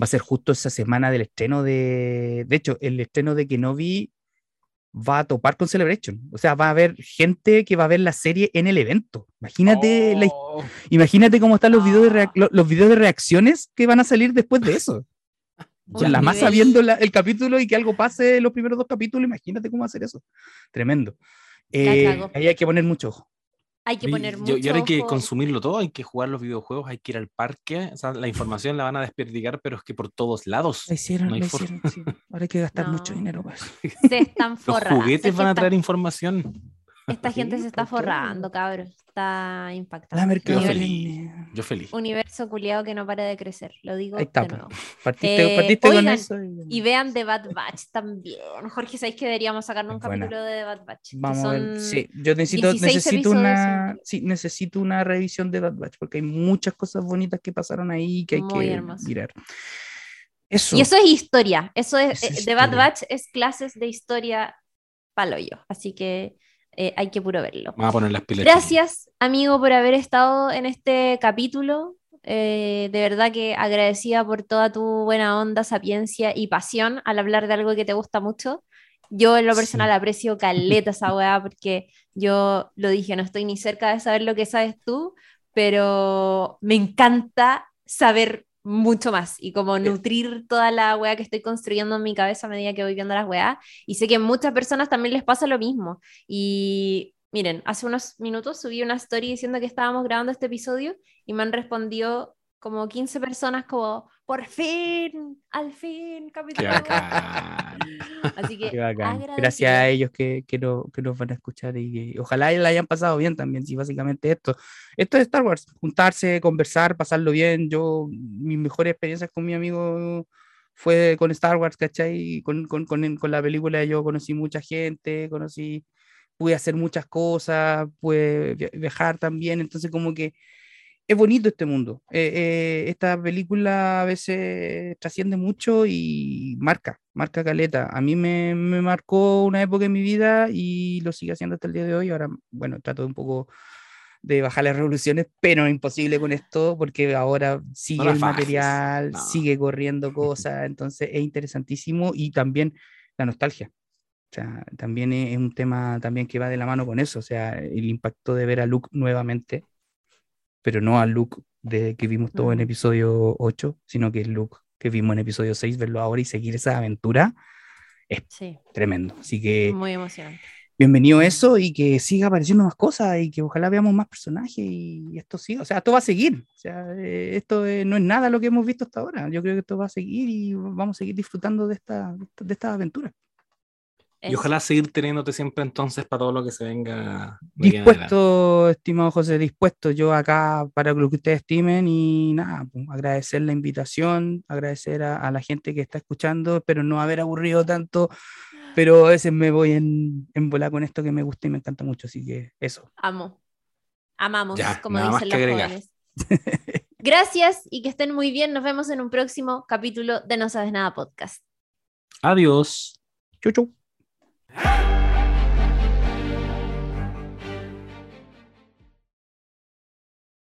Va a ser justo esa semana del estreno de, de hecho, el estreno de Kenobi va a topar con Celebration. O sea, va a haber gente que va a ver la serie en el evento. Imagínate, la Oh, imagínate cómo están los videos, de Ah. lo- los videos de reacciones que van a salir después de eso. Con la masa viendo la- el capítulo y que algo pase en los primeros dos capítulos, imagínate cómo ser eso. Tremendo. Eh, ahí hay que poner mucho ojo. Hay que poner y- mucho y ahora hay que ojo. consumirlo todo, hay que jugar los videojuegos, hay que ir al parque, o sea, la información la van a desperdigar, pero es que por todos lados. Lo hicieron, No hay lo hicieron, sí. Ahora hay que gastar mucho No. dinero. Pues. Se están Los juguetes van a traer información. Esta gente Sí, se está forrando, cabrón. Está impactando. La mercadotecnia. mercadotecnia. Yo feliz. Universo culiado que no para de crecer. Lo digo Ahí está, de po. nuevo. Partiste, Eh, partiste con eso. y- Y vean The Bad Batch también. Jorge, ¿sabéis que deberíamos sacar un buena. capítulo de The Bad Batch? Que Vamos a ver. Sí, yo necesito, 16 necesito episodios, una, sí, necesito una revisión de Bad Batch porque hay muchas cosas bonitas que pasaron ahí que hay Muy que hermoso. mirar. Eso. Y eso es historia. Eso es, es eh, The Bad. Batch es clases de historia palo yo. Así que eh, hay que puro verlo. Vamos a poner las pilas. Gracias, amigo, por haber estado en este capítulo. Eh, de verdad que agradecida por toda tu buena onda, sapiencia y pasión al hablar de algo que te gusta mucho. Yo en lo personal Sí. aprecio caleta esa weá porque yo lo dije, no estoy ni cerca de saber lo que sabes tú, pero me encanta saber mucho más y como nutrir toda la weá que estoy construyendo en mi cabeza a medida que voy viendo las weas. Y sé que a muchas personas también les pasa lo mismo. Y miren, hace unos minutos subí una story diciendo que estábamos grabando este episodio y me han respondido como 15 personas como, por fin, al fin, bacán. Así que. Gracias a ellos que, que, no- que nos van a escuchar y que ojalá la hayan pasado bien también. Sí, básicamente esto. Esto es Star Wars, juntarse, conversar, pasarlo bien. Yo, mis mejores experiencias con mi amigo fue con Star Wars, ¿cachai? Con, con, con, con la película yo conocí mucha gente, conocí, pude hacer muchas cosas, pude via- viajar también. Entonces, como que es bonito este mundo. Eh, eh, esta película a veces trasciende mucho y marca, marca caleta. A mí me, me marcó una época en mi vida y lo sigue haciendo hasta el día de hoy. Ahora, bueno, trato un poco de bajar las revoluciones, pero imposible con esto porque ahora sigue las el bajes, material, no. sigue corriendo cosas, entonces es interesantísimo y también la nostalgia. O sea, también es un tema también que va de la mano con eso, o sea, el impacto de ver a Luke nuevamente, pero no a Luke de que vimos todo en episodio 8, sino que el Luke que vimos en episodio 6, verlo ahora y seguir esa aventura, Sí, tremendo. Así que muy emocionante. bienvenido a eso y que siga apareciendo más cosas y que ojalá veamos más personajes y esto siga, o sea, esto va a seguir, o sea, eh, esto eh, no es nada lo que hemos visto hasta ahora, yo creo que esto va a seguir y vamos a seguir disfrutando de esta, de esta aventura. Y ojalá seguir teniéndote siempre entonces para todo lo que se venga. Dispuesto, estimado José, dispuesto yo acá para lo que ustedes estimen y nada, pues, agradecer la invitación, agradecer a, a la gente que está escuchando, espero no haber aburrido tanto, pero a veces me voy en, en bola con esto que me gusta y me encanta mucho, así que eso. Amo. Amamos, Ya, como dicen los jóvenes. Gracias y que estén muy bien. Nos vemos en un próximo capítulo de No Sabes Nada Podcast. Adiós. Chau, chau. Hey!